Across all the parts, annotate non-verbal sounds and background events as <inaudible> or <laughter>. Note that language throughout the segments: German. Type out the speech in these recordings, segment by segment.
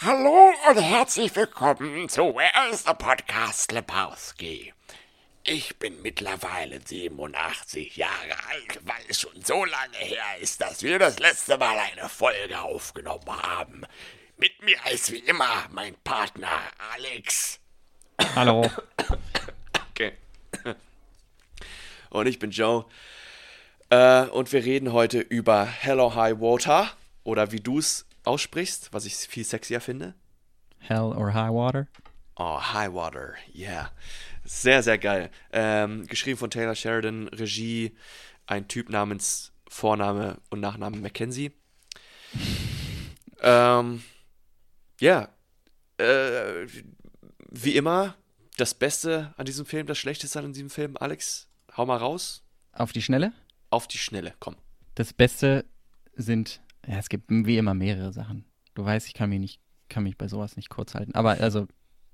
Hallo und herzlich willkommen zu Where is the Podcast Lebowski? Ich bin mittlerweile 87 Jahre alt, weil es schon so lange her ist, dass wir das letzte Mal eine Folge aufgenommen haben. Mit mir ist wie immer mein Partner Alex. Hallo. Okay. Und ich bin Joe. Äh, und wir reden heute über Hello High Water. Oder wie du es aussprichst, was ich viel sexier finde. Hell or High Water. Oh, High Water, yeah. Sehr, sehr geil. Ähm, geschrieben von Taylor Sheridan, Regie, ein Typ namens Vorname und Nachname Mackenzie. ähm, ja. Äh, wie immer, das Beste an diesem Film, das Schlechteste an diesem Film. Alex, hau mal raus. Auf die Schnelle. Auf die Schnelle, komm. Das Beste sind, ja, es gibt wie immer mehrere Sachen. Du weißt, ich kann mich nicht, kann mich bei sowas nicht kurz halten. Aber also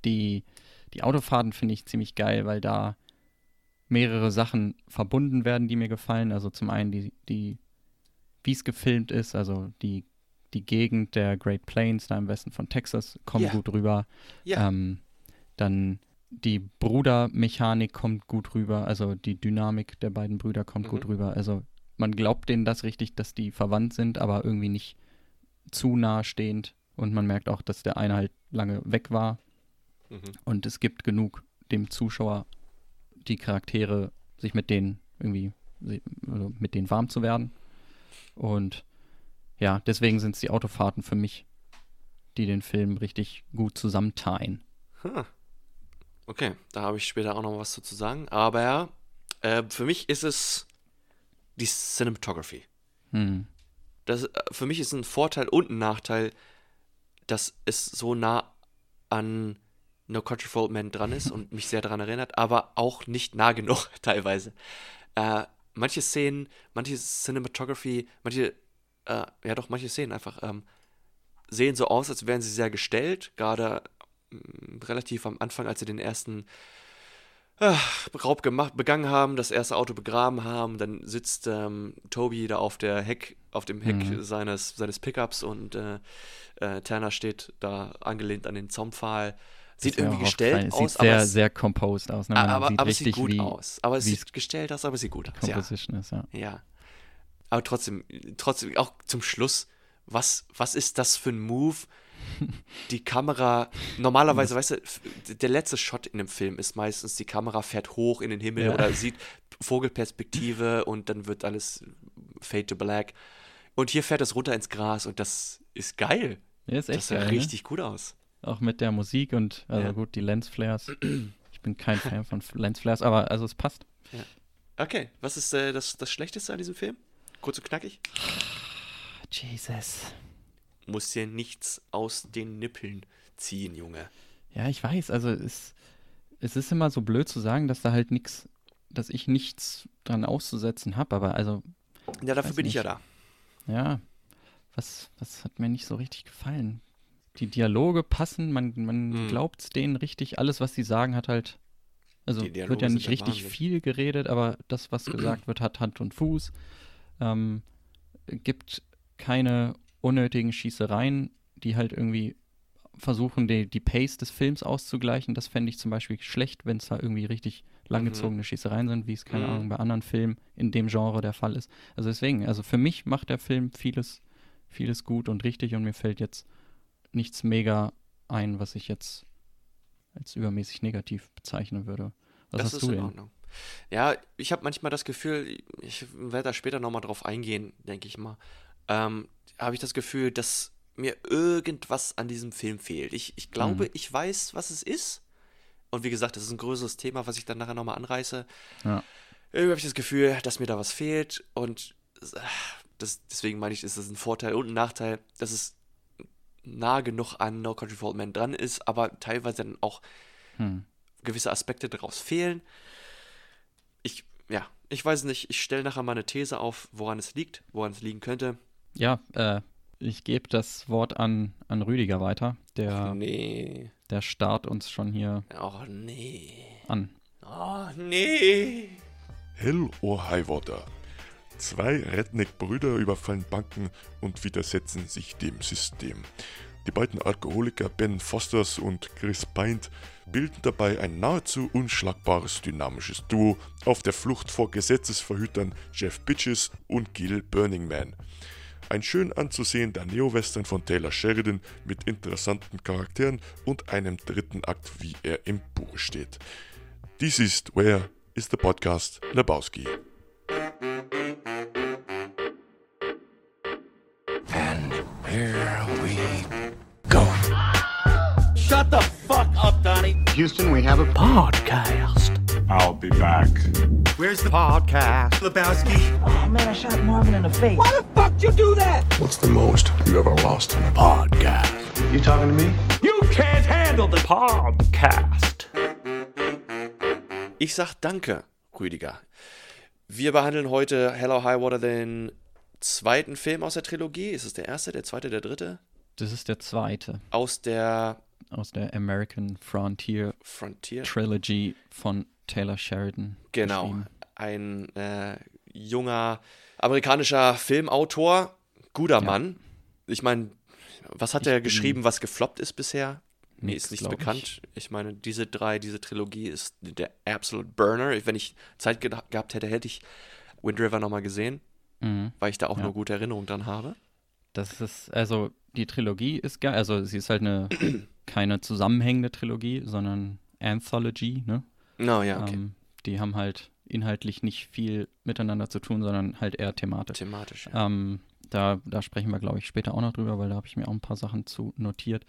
die, die Autofahrten finde ich ziemlich geil, weil da mehrere Sachen verbunden werden, die mir gefallen. Also zum einen die, die wie es gefilmt ist, also die, die Gegend der Great Plains da im Westen von Texas kommt Ja. gut rüber. Ja. Ähm, dann die Brudermechanik kommt gut rüber, also die Dynamik der beiden Brüder kommt gut Mhm. rüber. Also man glaubt denen das richtig, dass die verwandt sind, aber irgendwie nicht zu nah stehend. Und man merkt auch, dass der eine halt lange weg war. Mhm. Und es gibt genug dem Zuschauer die Charaktere, sich mit denen irgendwie, also mit denen warm zu werden. Und ja, deswegen sind es die Autofahrten für mich, die den Film richtig gut zusammenteilen. Hm. Okay, da habe ich später auch noch was zu sagen. Aber äh, für mich ist es die Cinematography. Hm. Das, äh, für mich ist ein Vorteil und ein Nachteil, dass es so nah an No Country for Old Men dran ist und mich sehr daran erinnert, aber auch nicht nah genug <laughs> teilweise. Äh, manche Szenen, manche Cinematography, manche, äh, ja doch, manche Szenen einfach ähm, sehen so aus, als wären sie sehr gestellt, gerade mm, relativ am Anfang, als sie den ersten Raub gemacht, begangen haben, das erste Auto begraben haben, dann sitzt ähm, Toby da auf der Heck, auf dem Heck Mhm. seines, seines Pickups und äh, äh, Tanner steht da angelehnt an den Zaumpfahl. Sieht irgendwie gestellt aus, Sieht sehr, aber, es, sehr composed aus. Ne? Aber, sieht aber es richtig, sieht gut wie aus. Aber es sieht gestellt aus, aber es sieht gut aus. Ja. Composition ist, ja. Ja. Aber trotzdem, trotzdem, auch zum Schluss, was, was ist das für ein Move? <laughs> Die Kamera, normalerweise, weißt du, der letzte Shot in dem Film ist meistens, die Kamera fährt hoch in den Himmel Ja. oder sieht Vogelperspektive und dann wird alles fade to black. Und hier fährt es runter ins Gras und das ist geil. Ja, ist echt Das sah geil, richtig gut aus. Ne? Auch mit der Musik und, also Ja. gut, die Lensflares. <clears throat> ich bin kein Fan von Lensflares, aber also es passt. Okay, was ist äh, das, das Schlechteste an diesem Film? Kurz und knackig. Jesus. Muss dir nichts aus den Nippeln ziehen, Junge. Ja, ich weiß, also es, es ist immer so blöd zu sagen, dass da halt nichts, dass ich nichts dran auszusetzen habe, aber also, Ja, dafür bin ich ja nicht. da. ja, was, was hat mir nicht so richtig gefallen? Die Dialoge passen, man, man Mhm. glaubt denen richtig, alles, was sie sagen, hat halt, also wird ja nicht der richtig Wahnsinn. viel geredet, aber das, was gesagt <clears throat> wird, hat Hand und Fuß. Ähm, gibt keine unnötigen Schießereien, die halt irgendwie versuchen, die, die Pace des Films auszugleichen. Das fände ich zum Beispiel schlecht, wenn es da irgendwie richtig langgezogene Schießereien sind, wie es, keine Mhm. Ahnung, bei anderen Filmen in dem Genre der Fall ist. Also deswegen, also für mich macht der Film vieles, vieles gut und richtig und mir fällt jetzt nichts mega ein, was ich jetzt als übermäßig negativ bezeichnen würde. Was das hast ist du in denn? Ordnung. Ja, ich habe manchmal das Gefühl, ich werde da später nochmal drauf eingehen, denke ich mal. Ähm, habe ich das Gefühl, dass mir irgendwas an diesem Film fehlt. Ich, ich glaube, Mhm. ich weiß, was es ist. Und wie gesagt, das ist ein größeres Thema, was ich dann nachher nochmal anreiße. Ja. Irgendwie habe ich das Gefühl, dass mir da was fehlt. Und das, deswegen meine ich, ist das ein Vorteil und ein Nachteil, dass es nah genug an No Country for Old Men dran ist, aber teilweise dann auch Hm. gewisse Aspekte daraus fehlen. Ich, ja, ich weiß nicht, ich stelle nachher mal eine These auf, woran es liegt, woran es liegen könnte. Ja, äh, ich gebe das Wort an, an Rüdiger weiter. Der, Nee. der starrt uns schon hier Oh, nee. an. Oh, nee. Hell or High Water. Zwei Redneck-Brüder überfallen Banken und widersetzen sich dem System. Die beiden Alkoholiker Ben Fosters und Chris Pint bilden dabei ein nahezu unschlagbares dynamisches Duo auf der Flucht vor Gesetzesverhütern Jeff Bitches und Gil Burning Man. Ein schön anzusehender Neo-Western von Taylor Sheridan mit interessanten Charakteren und einem dritten Akt, wie er im Buch steht. Dies ist Where is the Podcast Lebowski. And here we go. Shut the fuck up, Donnie. Houston, we have a Podcast. I'll be back. Where's the podcast? Lebowski. Oh man, I shot Marvin in the face. Why the fuck you do that? What's the most you ever lost in a Podcast. You talking to me? You can't handle the Podcast. Ich sag danke, Rüdiger. Wir behandeln heute Hello High Water, den zweiten Film aus der Trilogie. Ist es der erste, der zweite, der dritte? Das ist der zweite Aus der aus der American Frontier Frontier. Trilogy von Taylor Sheridan. Genau. Ein äh, junger amerikanischer Filmautor, guter Mann. Ich meine, was hat Ich er geschrieben, was gefloppt ist bisher? Mir Nix, ist nichts bekannt. Ich. meine, diese drei, diese Trilogie ist der Absolute Burner. Wenn ich Zeit ge gehabt hätte, hätte ich Wind River nochmal gesehen, Mhm. weil ich da auch Ja. nur gute Erinnerungen dran habe. Das ist, also die Trilogie ist geil. Also sie ist halt eine <clears throat> keine zusammenhängende Trilogie, sondern Anthology, ne? No, ja, okay. Ähm, die haben halt inhaltlich nicht viel miteinander zu tun, sondern halt eher thematisch. Thematisch. Ja. Ähm, da, da sprechen wir, glaube ich, später auch noch drüber, weil da habe ich mir auch ein paar Sachen zu notiert.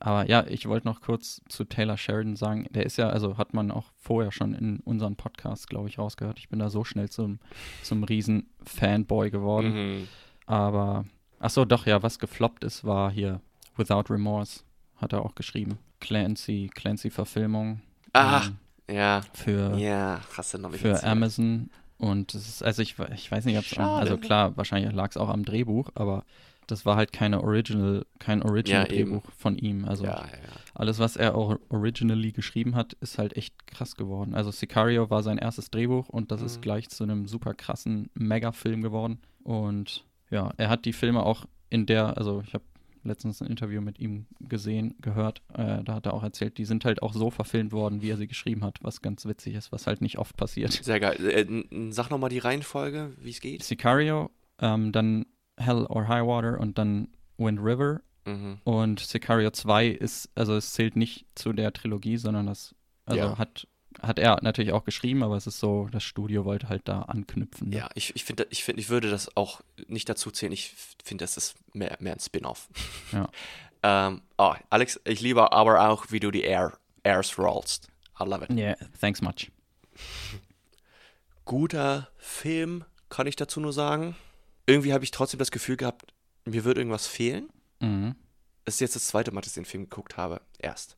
Aber ja, ich wollte noch kurz zu Taylor Sheridan sagen, der ist ja, also hat man auch vorher schon in unseren Podcast, glaube ich, rausgehört. Ich bin da so schnell zum, zum riesen Fanboy geworden. Mhm. Aber, ach so, doch, ja, was gefloppt ist, war hier Without Remorse, hat er auch geschrieben. Clancy, Clancy-Verfilmung. Ah, ähm, ja. für, Ja, hast du noch nicht für erzählt. Amazon. Und es ist, also ich, ich weiß nicht, ob es, also klar, wahrscheinlich lag es auch am Drehbuch, aber das war halt keine Original, kein Ja. Original-Drehbuch von ihm. Also Ja, ja, ja. alles, was er auch originally geschrieben hat, ist halt echt krass geworden. Also Sicario war sein erstes Drehbuch und das Mhm. ist gleich zu einem super krassen Mega-Film geworden. Und ja, er hat die Filme auch in der, also ich habe letztens ein Interview mit ihm gesehen, gehört, äh, da hat er auch erzählt, die sind halt auch so verfilmt worden, wie er sie geschrieben hat, was ganz witzig ist, was halt nicht oft passiert. Sehr geil. Äh, sag nochmal die Reihenfolge, wie es geht. Sicario, ähm, dann Hell or High Water und dann Wind River Mhm. Und Sicario 2 ist, also es zählt nicht zu der Trilogie, sondern das, also Ja. hat, hat er natürlich auch geschrieben, aber es ist so, das Studio wollte halt da anknüpfen. Ne? Ja, ich, ich finde, ich, find, ich würde das auch nicht dazu zählen. Ich finde, das ist mehr, mehr ein Spin-off. Ja. <laughs> ähm, oh, Alex, ich liebe aber auch, wie du die Air, Airs rollst. I love it. Yeah, thanks much. <laughs> Guter Film, kann ich dazu nur sagen. Irgendwie habe ich trotzdem das Gefühl gehabt, mir würde irgendwas fehlen. Mhm. Es ist jetzt das zweite Mal, dass ich den Film geguckt habe. Erst.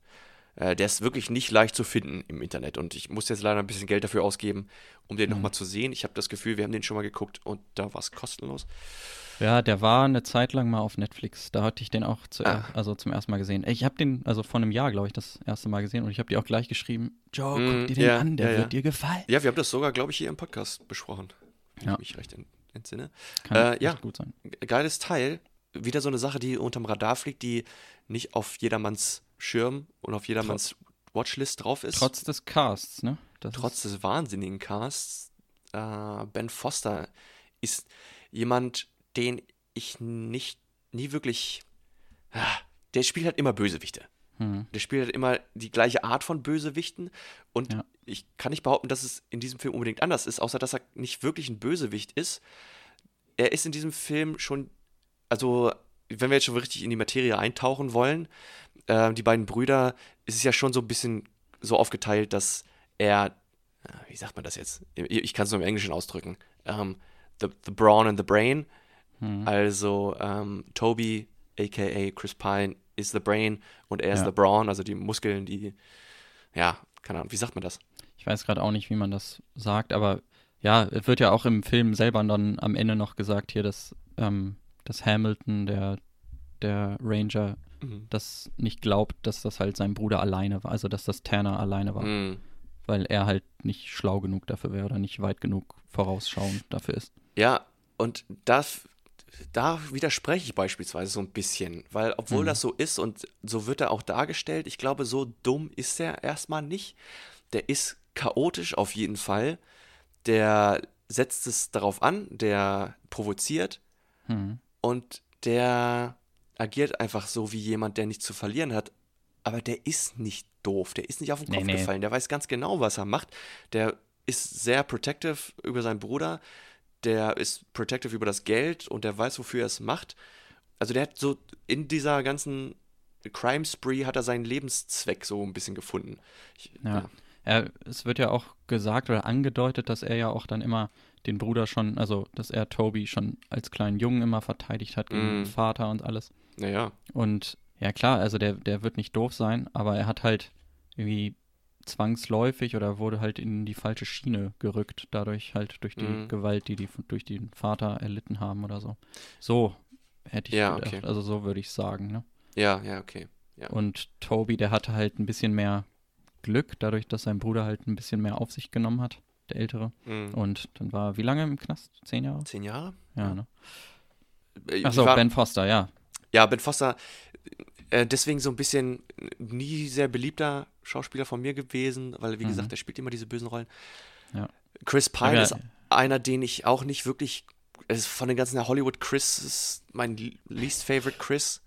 Äh, der ist wirklich nicht leicht zu finden im Internet und ich muss jetzt leider ein bisschen Geld dafür ausgeben, um den nochmal zu sehen. Ich habe das Gefühl, wir haben den schon mal geguckt und da war es kostenlos. Ja, der war eine Zeit lang mal auf Netflix. Da hatte ich den auch zu, Ah. also zum ersten Mal gesehen. Ich habe den, also vor einem Jahr, glaube ich, das erste Mal gesehen und ich habe dir auch gleich geschrieben, Joe, Mm, guck dir den ja, an, der ja, ja. wird dir gefallen. Ja, wir haben das sogar, glaube ich, hier im Podcast besprochen. Wenn Ja. ich mich recht ent entsinne. Kann Äh, ja. gut sein. Geiles Teil. Wieder so eine Sache, die unterm Radar fliegt, die nicht auf jedermanns Schirm und auf jedermanns Watchlist drauf ist. Trotz des Casts, ne? Das Trotz des wahnsinnigen Casts. Äh, ben Foster ist jemand, den ich nicht, nie wirklich. Ah, der spielt halt immer Bösewichte. hm. Der spielt halt immer die gleiche Art von Bösewichten. Und Ja. ich kann nicht behaupten, dass es in diesem Film unbedingt anders ist, außer dass er nicht wirklich ein Bösewicht ist. Er ist in diesem Film schon, also wenn wir jetzt schon richtig in die Materie eintauchen wollen, äh, die beiden Brüder, ist es ja schon so ein bisschen so aufgeteilt, dass er, wie sagt man das jetzt? Ich, kann es nur im Englischen ausdrücken. Ähm, the, the Brawn and the Brain. Also ähm, Toby, aka Chris Pine, ist the Brain und er ist Ja. the Brawn, also die Muskeln, die, ja, keine Ahnung, wie sagt man das? Ich weiß gerade auch nicht, wie man das sagt, aber ja, es wird ja auch im Film selber dann am Ende noch gesagt hier, dass, ähm, dass Hamilton, der, der Ranger, Mhm. das nicht glaubt, dass das halt sein Bruder alleine war, also dass das Tanner alleine war, Mhm. weil er halt nicht schlau genug dafür wäre oder nicht weit genug vorausschauend dafür ist. Ja, und das da widerspreche ich beispielsweise so ein bisschen, weil obwohl das so ist und so wird er auch dargestellt, ich glaube, so dumm ist er erstmal nicht. Der ist chaotisch auf jeden Fall. Der setzt es darauf an, der provoziert Hm. und der agiert einfach so wie jemand, der nichts zu verlieren hat. Aber der ist nicht doof, der ist nicht auf den Nee, Kopf nee. gefallen, der weiß ganz genau, was er macht. Der ist sehr protective über seinen Bruder, der ist protective über das Geld und der weiß, wofür er es macht. Also der hat so in dieser ganzen Crime Spree hat er seinen Lebenszweck so ein bisschen gefunden. Ich, Ja. Er, es wird ja auch gesagt oder angedeutet, dass er ja auch dann immer den Bruder schon, also dass er Toby schon als kleinen Jungen immer verteidigt hat gegen Mm. den Vater und alles. Naja, Und ja klar, also der, der wird nicht doof sein, aber er hat halt irgendwie zwangsläufig oder wurde halt in die falsche Schiene gerückt, dadurch halt durch die Mhm. Gewalt, die die durch den Vater erlitten haben oder so. So hätte ich Ja, gedacht, okay. also so würde ich sagen, ne? ja, ja, okay. Ja. Und Toby, der hatte halt ein bisschen mehr Glück, dadurch, dass sein Bruder halt ein bisschen mehr auf sich genommen hat, der Ältere. Mhm. Und dann war er wie lange im Knast? Zehn Jahre? Zehn Jahre? Ja, ne? Äh, Achso, Ben Foster, ja. Ja, Ben Foster, äh, deswegen so ein bisschen nie sehr beliebter Schauspieler von mir gewesen, weil, wie Mhm. gesagt, er spielt immer diese bösen Rollen. Ja. Chris Pine Ja, ist einer, den ich auch nicht wirklich, ist von den ganzen Hollywood Chris ist mein least favorite Chris.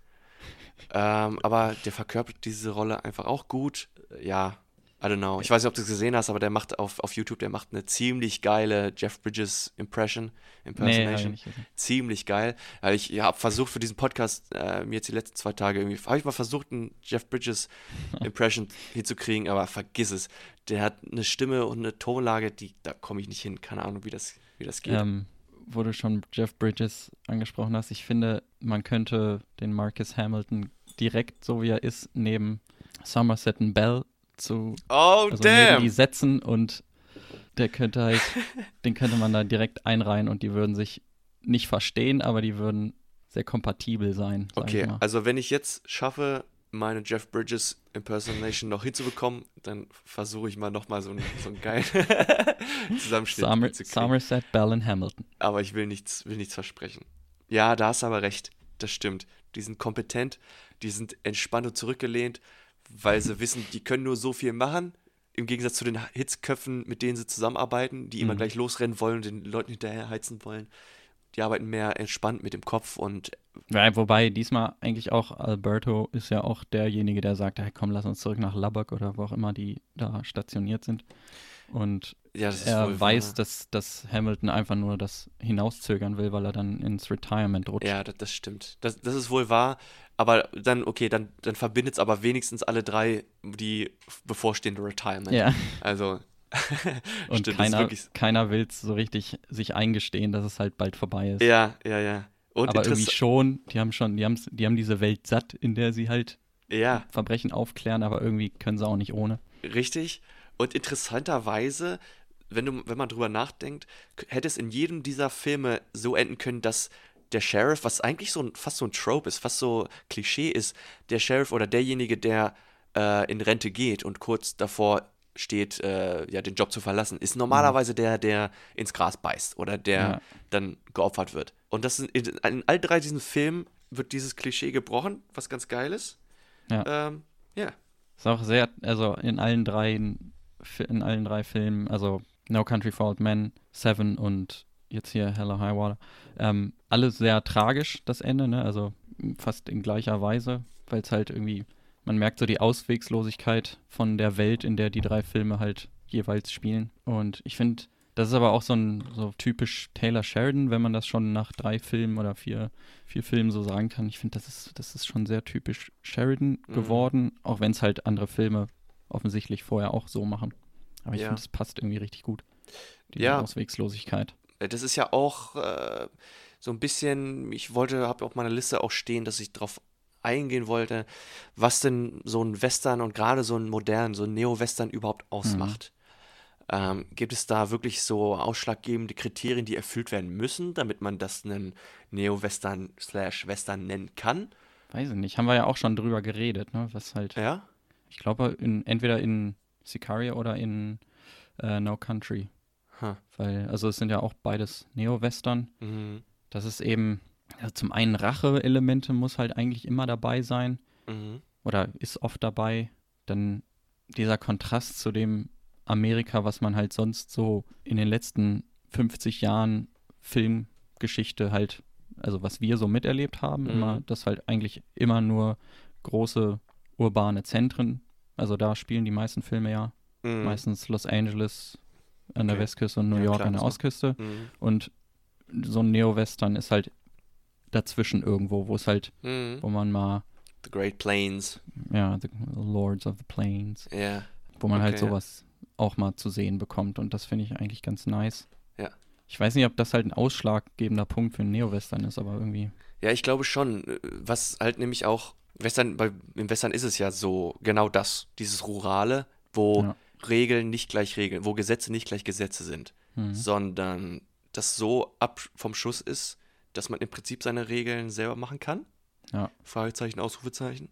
Ähm, aber der verkörpert diese Rolle einfach auch gut. Ja, I don't know. Ich weiß nicht, ob du es gesehen hast, aber der macht auf, auf YouTube, der macht eine ziemlich geile Jeff Bridges Impression, Nee, Impersonation gesehen. ziemlich geil. Weil ich habe versucht für diesen Podcast, äh, mir jetzt die letzten zwei Tage irgendwie, habe ich mal versucht, einen Jeff Bridges <laughs> Impression hinzukriegen, aber vergiss es. Der hat eine Stimme und eine Tonlage, die, da komme ich nicht hin. Keine Ahnung, wie das, wie das geht. Ähm, wo du schon Jeff Bridges angesprochen hast, ich finde, man könnte den Marcus Hamilton direkt, so wie er ist, neben Somerset Bell zu, oh, also damn! die setzen und der könnte halt, <laughs> den könnte man da direkt einreihen und die würden sich nicht verstehen, aber die würden sehr kompatibel sein. Okay, also wenn ich jetzt schaffe, meine Jeff Bridges Impersonation noch hinzubekommen, dann versuche ich mal nochmal so einen, so einen geilen <laughs> Zusammenschnitt Somer hinzukriegen. Somerset, Bell und Hamilton. aber ich will nichts, will nichts versprechen. Ja, da hast du aber recht. Das stimmt. Die sind kompetent, die sind entspannt und zurückgelehnt, weil sie wissen, die können nur so viel machen. Im Gegensatz zu den Hitzköpfen, mit denen sie zusammenarbeiten, die immer Mhm. gleich losrennen wollen und den Leuten hinterher heizen wollen. Die arbeiten mehr entspannt mit dem Kopf und Ja, wobei diesmal eigentlich auch Alberto ist ja auch derjenige, der sagt, hey, komm, lass uns zurück nach Lubbock oder wo auch immer die da stationiert sind. Und ja, er weiß, wahr. dass, dass Hamilton einfach nur das hinauszögern will, weil er dann ins Retirement rutscht. Ja, das, das stimmt. Das, das ist wohl wahr. Aber dann, okay, dann, dann verbindet es aber wenigstens alle drei die bevorstehende Retirement. Ja, Also, <laughs> und stimmt, keiner, keiner will es so richtig sich eingestehen, dass es halt bald vorbei ist. Ja, ja, ja. Und Aber irgendwie schon, die haben schon, die, die haben diese Welt satt, in der sie halt Ja, Verbrechen aufklären, aber irgendwie können sie auch nicht ohne. richtig. Und interessanterweise, wenn, du, wenn man drüber nachdenkt, hätte es in jedem dieser Filme so enden können, dass der Sheriff, was eigentlich so ein, fast so ein Trope ist, fast so Klischee ist, der Sheriff oder derjenige, der äh, in Rente geht und kurz davor steht, äh, ja, den Job zu verlassen, ist normalerweise der, der ins Gras beißt oder der Ja. dann geopfert wird. Und das in, in all drei diesen Filmen wird dieses Klischee gebrochen, was ganz geil ist. Ja. Ähm, ja. Ist auch sehr, also in allen drei, in allen drei Filmen, also No Country for Old Men, Seven und jetzt hier Hella High Water, ähm, alle sehr tragisch, das Ende, ne? Also fast in gleicher Weise, weil es halt irgendwie, man merkt so die Auswegslosigkeit von der Welt, in der die drei Filme halt jeweils spielen. Und ich finde, das ist aber auch so ein so typisch Taylor Sheridan, wenn man das schon nach drei Filmen oder vier, vier Filmen so sagen kann. Ich finde, das ist, das ist schon sehr typisch Sheridan Mhm. geworden, auch wenn es halt andere Filme offensichtlich vorher auch so machen. Aber ich Ja. finde, das passt irgendwie richtig gut. Die Ja. Auswegslosigkeit. Das ist ja auch äh, so ein bisschen, ich wollte, habe auf meiner Liste auch stehen, dass ich darauf eingehen wollte, was denn so ein Western und gerade so ein modern, so ein Neo-Western überhaupt ausmacht. Ähm, gibt es da wirklich so ausschlaggebende Kriterien, die erfüllt werden müssen, damit man das einen Neo-Western slash Western nennen kann? Weiß ich nicht, haben wir ja auch schon drüber geredet, ne? Was halt, Ja? ich glaube, in, entweder in Sicario oder in äh, No Country. Huh. Weil, also es sind ja auch beides Neo-Western. Mhm. Das ist eben, Also zum einen Rache-Elemente muss halt eigentlich immer dabei sein Mhm. oder ist oft dabei. Dann dieser Kontrast zu dem Amerika, was man halt sonst so in den letzten 50 Jahren Filmgeschichte halt, also was wir so miterlebt haben, Mhm. immer, das halt eigentlich immer nur große urbane Zentren, also da spielen die meisten Filme ja, Mhm. meistens Los Angeles an der Okay. Westküste und New Ja, York klar, an der so. Ostküste Mhm. und so ein Neo-Western ist halt dazwischen irgendwo, wo es halt, Mhm. wo man mal, The Great Plains. ja, The Lords of the Plains, Ja. wo man halt Okay, ja. sowas auch mal zu sehen bekommt und das finde ich eigentlich ganz nice. Ja. Ich weiß nicht, ob das halt ein ausschlaggebender Punkt für einen Neo-Western ist, aber irgendwie, Ja, ich glaube schon. äh, Was halt nämlich auch, Western, bei, im Western ist es ja so genau das, dieses Rurale, wo Ja. Regeln nicht gleich Regeln, wo Gesetze nicht gleich Gesetze sind, hm. sondern das so ab vom Schuss ist, dass man im Prinzip seine Regeln selber machen kann. Ja. Fragezeichen, Ausrufezeichen.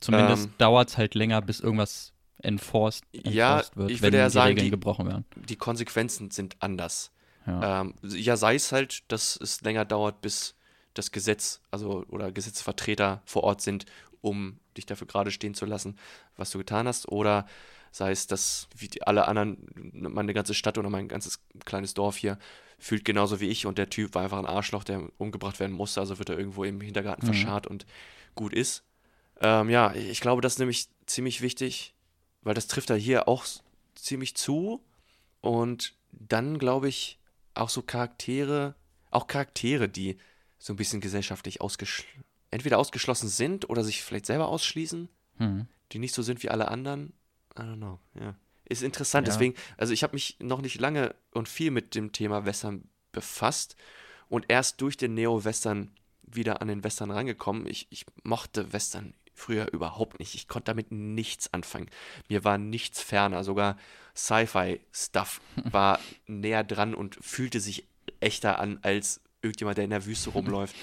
zumindest ähm, dauert es halt länger, bis irgendwas enforced, Ja, enforced wird, ich wenn würde ja die sagen, Regeln die- gebrochen werden. Die Konsequenzen sind anders. Ja. Ähm, ja, sei es halt, dass es länger dauert, bis das Gesetz, also oder Gesetzesvertreter vor Ort sind, um dich dafür gerade stehen zu lassen, was du getan hast, oder sei es, dass wie die, alle anderen, meine ganze Stadt oder mein ganzes kleines Dorf hier fühlt genauso wie ich und der Typ war einfach ein Arschloch, der umgebracht werden musste, also wird er irgendwo im Hintergarten Mhm. verscharrt und gut ist. Ähm, ja, ich glaube, das ist nämlich ziemlich wichtig, weil das trifft da hier auch ziemlich zu und dann glaube ich auch so Charaktere, auch Charaktere, die so ein bisschen gesellschaftlich ausgeschl entweder ausgeschlossen sind oder sich vielleicht selber ausschließen, Hm. die nicht so sind wie alle anderen. I don't know, ja. Ist interessant, Ja. deswegen, also ich habe mich noch nicht lange und viel mit dem Thema Western befasst und erst durch den Neo-Western wieder an den Western rangekommen. Ich, ich mochte Western früher überhaupt nicht. Ich konnte damit nichts anfangen. Mir war nichts ferner. Sogar Sci-Fi-Stuff <laughs> war näher dran und fühlte sich echter an als irgendjemand, der in der Wüste <laughs> rumläuft.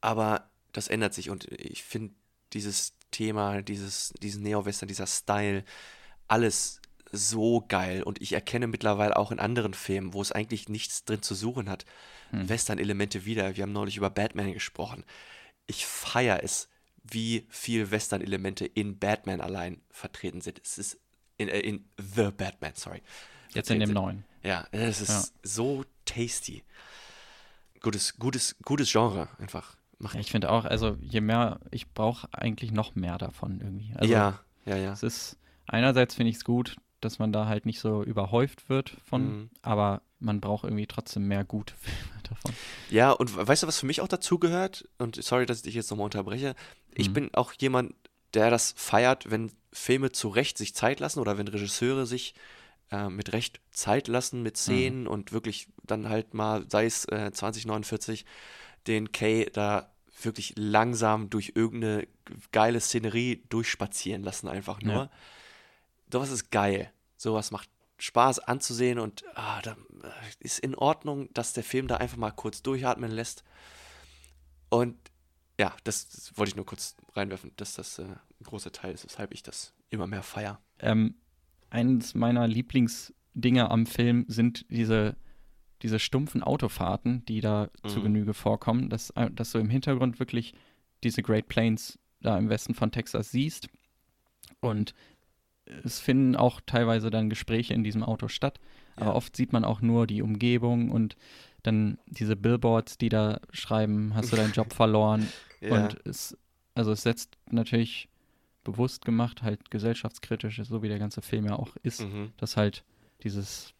Aber das ändert sich und ich finde dieses Thema, dieses, diesen Neo-Western, dieser Style, alles so geil und ich erkenne mittlerweile auch in anderen Filmen, wo es eigentlich nichts drin zu suchen hat, Western-Elemente wieder. Wir haben neulich über Batman gesprochen. Ich feiere es, wie viel Western-Elemente in Batman allein vertreten sind. Es ist in, äh, in The Batman, sorry. Jetzt in dem sind. neuen. Ja, es ist Ja. so tasty. Gutes, gutes, gutes Genre einfach. Macht, Ja, ich finde auch, also je mehr, ich brauche eigentlich noch mehr davon irgendwie. Also ja, ja, ja. es ist, einerseits finde ich es gut, dass man da halt nicht so überhäuft wird von, Mhm. aber man braucht irgendwie trotzdem mehr gute <laughs> Filme davon. Ja, und we- weißt du, was für mich auch dazugehört? Und sorry, dass ich dich jetzt nochmal unterbreche. Ich Mhm. bin auch jemand, der das feiert, wenn Filme zu Recht sich Zeit lassen oder wenn Regisseure sich äh, mit Recht Zeit lassen mit Szenen und wirklich dann halt mal, sei es äh, 2049, den Kay da wirklich langsam durch irgendeine geile Szenerie durchspazieren lassen, einfach nur. Ja. Sowas ist geil. Sowas macht Spaß anzusehen und ah, da äh, ist in Ordnung, dass der Film da einfach mal kurz durchatmen lässt. Und ja, das, das wollte ich nur kurz reinwerfen, dass das äh, ein großer Teil ist, weshalb ich das immer mehr feier. Ähm, eines meiner Lieblingsdinge am Film sind diese, diese stumpfen Autofahrten, die da zu Mhm. Genüge vorkommen, dass, äh, dass du im Hintergrund wirklich diese Great Plains da im Westen von Texas siehst. Und es finden auch teilweise dann Gespräche in diesem Auto statt, aber Ja. oft sieht man auch nur die Umgebung und dann diese Billboards, die da schreiben, hast du deinen Job <laughs> verloren. Ja. Und es, also es setzt natürlich bewusst gemacht, halt gesellschaftskritisch, so wie der ganze Film ja auch ist, Mhm. dass halt dieses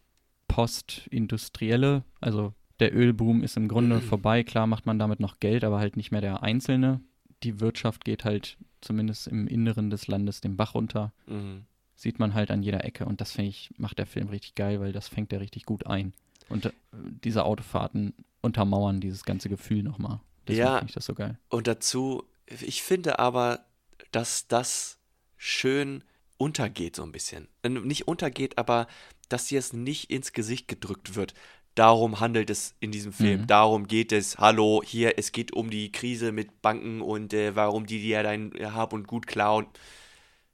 Postindustrielle, also der Ölboom ist im Grunde Mhm. <clears throat> vorbei, klar macht man damit noch Geld, aber halt nicht mehr der Einzelne. Die Wirtschaft geht halt zumindest im Inneren des Landes den Bach runter. Mhm. Sieht man halt an jeder Ecke und das finde ich, macht der Film richtig geil, weil das fängt er richtig gut ein. Und äh, diese Autofahrten untermauern dieses ganze Gefühl nochmal. Deswegen Ja. finde ich das so geil. Und dazu, ich finde aber, dass das schön untergeht so ein bisschen. Äh, Nicht untergeht, aber dass dir es nicht ins Gesicht gedrückt wird. Darum handelt es in diesem Film. Mhm. Darum geht es. Hallo, hier, es geht um die Krise mit Banken und äh, warum die dir dein Hab und Gut klauen.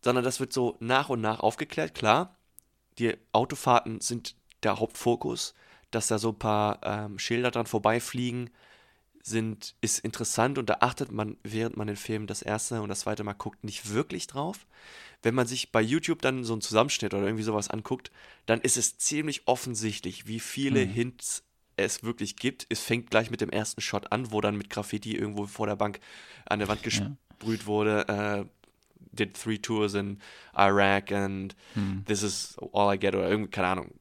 Sondern das wird so nach und nach aufgeklärt. Klar, die Autofahrten sind der Hauptfokus, dass da so ein paar ähm, Schilder dran vorbeifliegen, sind, ist interessant und da achtet man, während man den Film das erste und das zweite Mal guckt, nicht wirklich drauf. Wenn man sich bei YouTube dann so einen Zusammenschnitt oder irgendwie sowas anguckt, dann ist es ziemlich offensichtlich, wie viele Mhm. Hints es wirklich gibt. Es fängt gleich mit dem ersten Shot an, wo dann mit Graffiti irgendwo vor der Bank an der Wand gesprüht wurde. Äh, did three tours in Iraq and Hm. this is all I get oder irgendwie, keine Ahnung,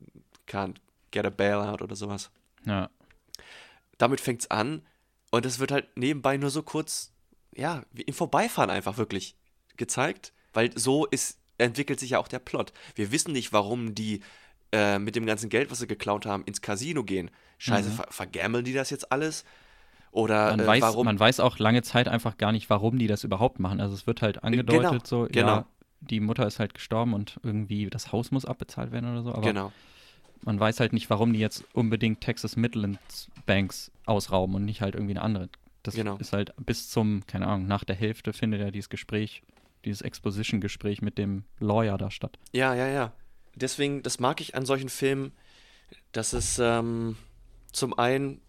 can't get a bailout oder sowas. Ja. Damit fängt's an und es wird halt nebenbei nur so kurz, ja, wie im Vorbeifahren einfach wirklich gezeigt, weil so ist, entwickelt sich ja auch der Plot. Wir wissen nicht, warum die äh, mit dem ganzen Geld, was sie geklaut haben, ins Casino gehen. Scheiße, ver vergammeln die das jetzt alles? Oder Man, äh, weiß, warum? man weiß auch lange Zeit einfach gar nicht, warum die das überhaupt machen. Also es wird halt angedeutet so, genau. ja, die Mutter ist halt gestorben und irgendwie das Haus muss abbezahlt werden oder so. Aber genau. man weiß halt nicht, warum die jetzt unbedingt Texas Midlands Banks ausrauben und nicht halt irgendwie eine andere. Das Genau. ist halt bis zum, keine Ahnung, nach der Hälfte findet ja dieses Gespräch, dieses Exposition-Gespräch mit dem Lawyer da statt. Ja, ja, ja. Deswegen, das mag ich an solchen Filmen, dass es ähm, zum einen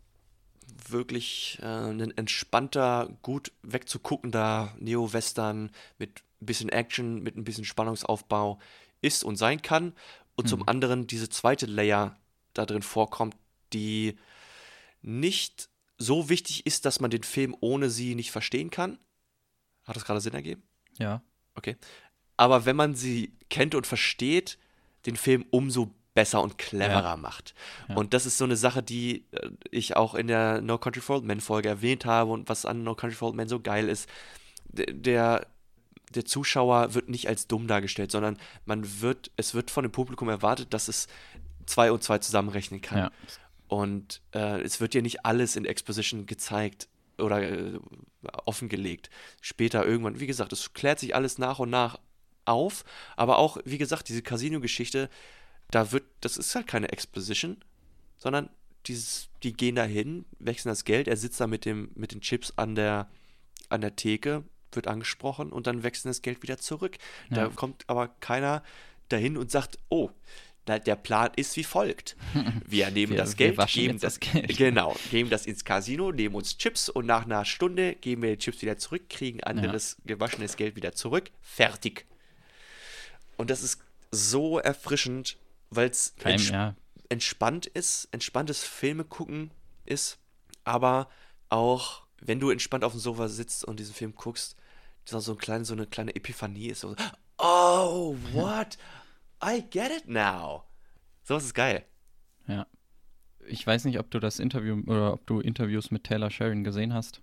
wirklich äh, ein entspannter, gut wegzuguckender Neo-Western mit ein bisschen Action, mit ein bisschen Spannungsaufbau ist und sein kann. Und zum anderen diese zweite Layer da drin vorkommt, die nicht so wichtig ist, dass man den Film ohne sie nicht verstehen kann. Hat das gerade Sinn ergeben? Ja. Okay. Aber wenn man sie kennt und versteht, den Film umso besser und cleverer Ja. macht. Ja. Und das ist so eine Sache, die äh, ich auch in der No Country for Old Men Folge erwähnt habe und was an No Country for Old Men so geil ist. Der, der Zuschauer wird nicht als dumm dargestellt, sondern man wird, es wird von dem Publikum erwartet, dass es zwei und zwei zusammenrechnen kann. Ja. Und äh, es wird ja nicht alles in Exposition gezeigt oder äh, offengelegt. Später irgendwann, wie gesagt, es klärt sich alles nach und nach auf. Aber auch, wie gesagt, diese Casino-Geschichte, da wird, das ist halt keine Exposition, sondern dieses, die gehen da hin, wechseln das Geld, er sitzt da mit, dem, mit den Chips an der, an der Theke, wird angesprochen und dann wechseln das Geld wieder zurück. Da Ja. kommt aber keiner dahin und sagt, oh, da, der Plan ist wie folgt. <laughs> Wir nehmen Wir- das Geld, geben das, das Geld. <laughs> Genau, geben das ins Casino, nehmen uns Chips und nach einer Stunde geben wir die Chips wieder zurück, kriegen anderes gewaschenes Geld wieder zurück. Fertig. Und das ist so erfrischend, weil es allem, ja, entspannt ist, entspanntes Filme gucken ist, aber auch, wenn du entspannt auf dem Sofa sitzt und diesen Film guckst, so, ein klein, so eine kleine Epiphanie ist. So, oh, what? I get it now. Sowas ist geil. ja. Ich weiß nicht, ob du das Interview oder ob du Interviews mit Taylor Sheridan gesehen hast.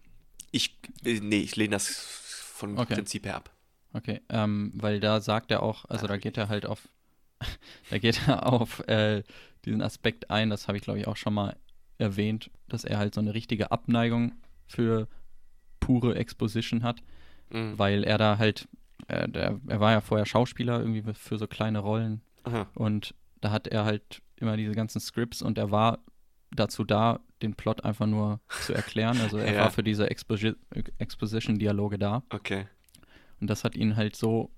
Ich, äh, nee, ich lehne das von Okay. Prinzip her ab. Okay, ähm, weil da sagt er auch, also da geht er halt auf, <laughs> da geht er auf äh, diesen Aspekt ein, das habe ich glaube ich auch schon mal erwähnt, dass er halt so eine richtige Abneigung für pure Exposition hat, Mhm. weil er da halt, äh, der, er war ja vorher Schauspieler irgendwie für so kleine Rollen Aha. und da hat er halt immer diese ganzen Scripts und er war dazu da, den Plot einfach nur zu erklären. Also er <laughs> Ja. war für diese Exposi Exposition-Dialoge da. Okay. Und das hat ihn halt so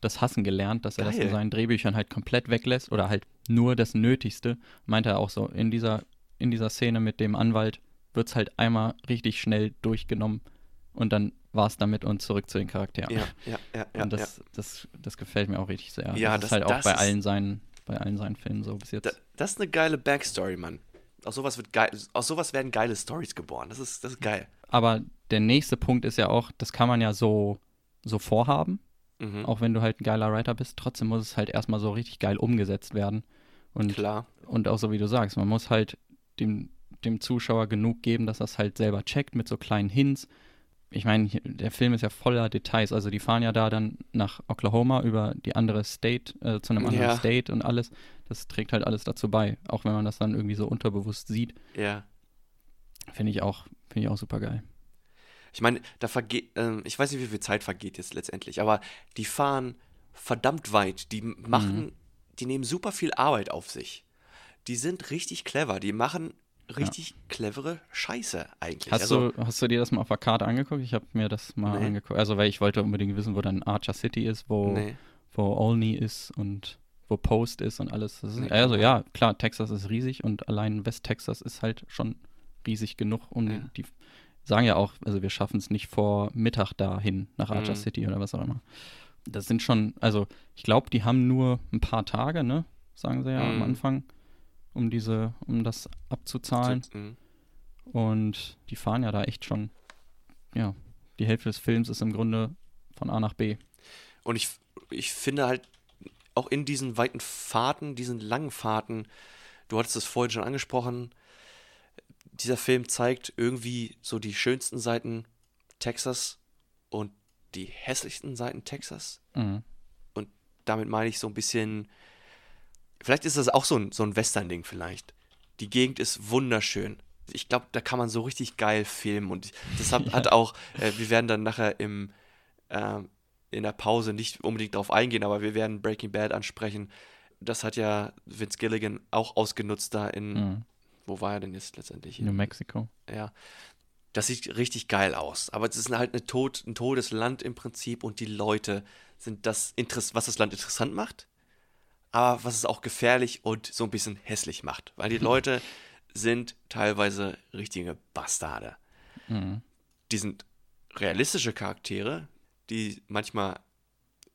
das Hassen gelernt, dass er das in Geil. seinen Drehbüchern halt komplett weglässt oder halt nur das Nötigste. Meinte er auch so, in dieser, in dieser Szene mit dem Anwalt wird es halt einmal richtig schnell durchgenommen und dann war es damit und zurück zu den Charakteren. Ja, ja, ja, ja. und ja. das, das, das gefällt mir auch richtig sehr. Ja, das, das- ist halt auch das bei allen seinen, bei allen seinen Filmen so bis jetzt. Da, das ist eine geile Backstory, Mann. Aus sowas, wird geil, aus sowas werden geile Stories geboren. Das ist, das ist geil. Aber der nächste Punkt ist ja auch, das kann man ja so, so vorhaben, Mhm. auch wenn du halt ein geiler Writer bist. Trotzdem muss es halt erstmal so richtig geil umgesetzt werden. Und, Klar. und auch so wie du sagst, man muss halt dem, dem Zuschauer genug geben, dass er es halt selber checkt mit so kleinen Hints. Ich meine, der Film ist ja voller Details. Also die fahren ja da dann nach Oklahoma über die andere State, äh, zu einem anderen Ja. State und alles. Das trägt halt alles dazu bei. Auch wenn man das dann irgendwie so unterbewusst sieht, Ja. finde ich auch, finde ich auch super geil. Ich meine, da vergeht, ähm, ich weiß nicht, wie viel Zeit vergeht jetzt letztendlich, aber die fahren verdammt weit. Die machen, Mhm. die nehmen super viel Arbeit auf sich. Die sind richtig clever. Die machen richtig clevere Scheiße eigentlich. Hast, also, du, hast du dir das mal auf der Karte angeguckt? Ich habe mir das mal Nee. angeguckt. Also, weil ich wollte unbedingt wissen, wo dann Archer City ist, wo, nee. wo Olney ist und wo Post ist und alles. Ist, Nee, also ja, klar, Texas ist riesig und allein West-Texas ist halt schon riesig genug, um Ja. die sagen ja auch, also wir schaffen es nicht vor Mittag dahin nach Archer Mhm. City oder was auch immer. Das sind schon, also ich glaube, die haben nur ein paar Tage, ne? Sagen sie ja am Mhm. Anfang, um diese, um das abzuzahlen. Mhm. Und die fahren ja da echt schon, ja, die Hälfte des Films ist im Grunde von A nach B. Und ich, ich finde halt auch in diesen weiten Fahrten, diesen langen Fahrten, du hattest es vorhin schon angesprochen, dieser Film zeigt irgendwie so die schönsten Seiten Texas und die hässlichsten Seiten Texas. Mhm. Und damit meine ich so ein bisschen, vielleicht ist das auch so ein, so ein Western-Ding vielleicht. Die Gegend ist wunderschön. Ich glaube, da kann man so richtig geil filmen und das hat, <laughs> hat auch, äh, wir werden dann nachher im, ähm, in der Pause nicht unbedingt darauf eingehen, aber wir werden Breaking Bad ansprechen. Das hat ja Vince Gilligan auch ausgenutzt da in, Mhm. Wo war er denn jetzt letztendlich? New Mexico. Ja. Das sieht richtig geil aus. Aber es ist halt eine Tod, ein totes Land im Prinzip und die Leute sind das, was das Land interessant macht, aber was es auch gefährlich und so ein bisschen hässlich macht. Weil die <laughs> Leute sind teilweise richtige Bastarde. Mhm. Die sind realistische Charaktere, die manchmal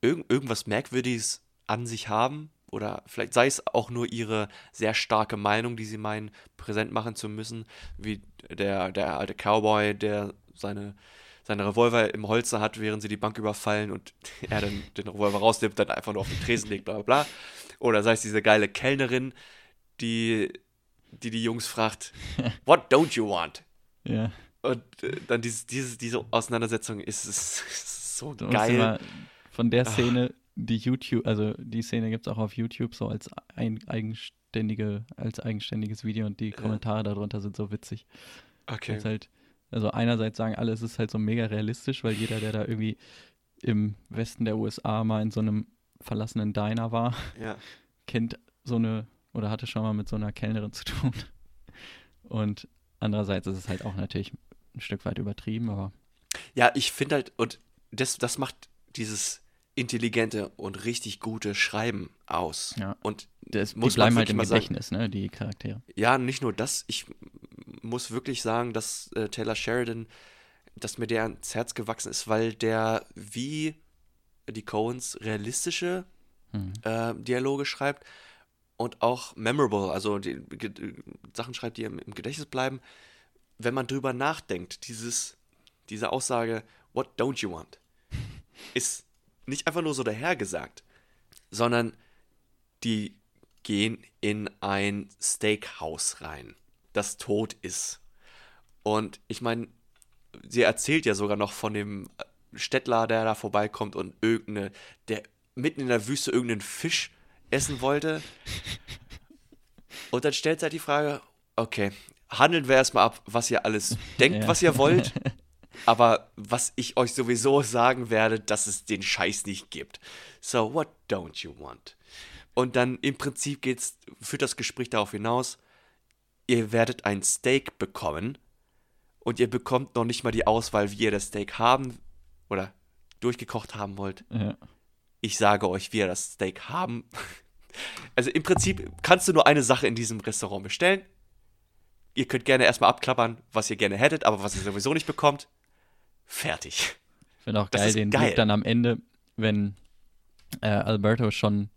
irg irgendwas Merkwürdiges an sich haben. Oder vielleicht sei es auch nur ihre sehr starke Meinung, die sie meinen, präsent machen zu müssen, wie der, der alte Cowboy, der seine, seine Revolver im Holster hat, während sie die Bank überfallen und <laughs> er dann den Revolver rausnimmt, dann einfach nur auf den Tresen legt, bla bla bla. Oder sei es diese geile Kellnerin, die die, die Jungs fragt, <laughs> what don't you want? Ja. Und äh, dann dieses, dieses, diese Auseinandersetzung ist, ist, so geil. von der Ah. Szene, die YouTube, also die Szene gibt es auch auf YouTube so als ein, eigenständige, als eigenständiges Video und die Ja. Kommentare darunter sind so witzig. Okay. Halt, also einerseits sagen alle, es ist halt so mega realistisch, weil jeder, der da irgendwie im Westen der USA mal in so einem verlassenen Diner war, Ja. <laughs> kennt so eine oder hatte schon mal mit so einer Kellnerin zu tun. Und andererseits ist es halt auch natürlich ein Stück weit übertrieben, aber Ja, ich finde halt, und das, das macht dieses intelligente und richtig gute Schreiben aus. Ja. Und das, Muss die man bleiben halt im mal sagen. Gedächtnis, ne, die Charaktere. ja, nicht nur das, ich muss wirklich sagen, dass äh, Taylor Sheridan, dass mir der ans Herz gewachsen ist, weil der wie die Coens realistische Mhm. äh, Dialoge schreibt und auch memorable, also die Ge- Sachen schreibt, die im, im Gedächtnis bleiben. Wenn man drüber nachdenkt, dieses, diese Aussage, what don't you want, <laughs> ist nicht einfach nur so dahergesagt, sondern die gehen in ein Steakhouse rein, das tot ist. Und ich meine, sie erzählt ja sogar noch von dem Städtler, der da vorbeikommt und irgendeine, der mitten in der Wüste irgendeinen Fisch essen wollte. Und dann stellt sie halt die Frage, okay, handeln wir erstmal ab, was ihr alles denkt, Ja. was ihr wollt. <laughs> Aber was ich euch sowieso sagen werde, dass es den Scheiß nicht gibt. So, what don't you want? Und dann im Prinzip geht's, führt das Gespräch darauf hinaus, ihr werdet ein Steak bekommen und ihr bekommt noch nicht mal die Auswahl, wie ihr das Steak haben oder durchgekocht haben wollt. Ja. Ich sage euch, wie ihr das Steak haben. <laughs> Also im Prinzip kannst du nur eine Sache in diesem Restaurant bestellen. Ihr könnt gerne erstmal abklappern, was ihr gerne hättet, aber was ihr sowieso nicht bekommt. Fertig. Ich finde auch Das geil den geil. Blick dann am Ende, wenn äh, Alberto schon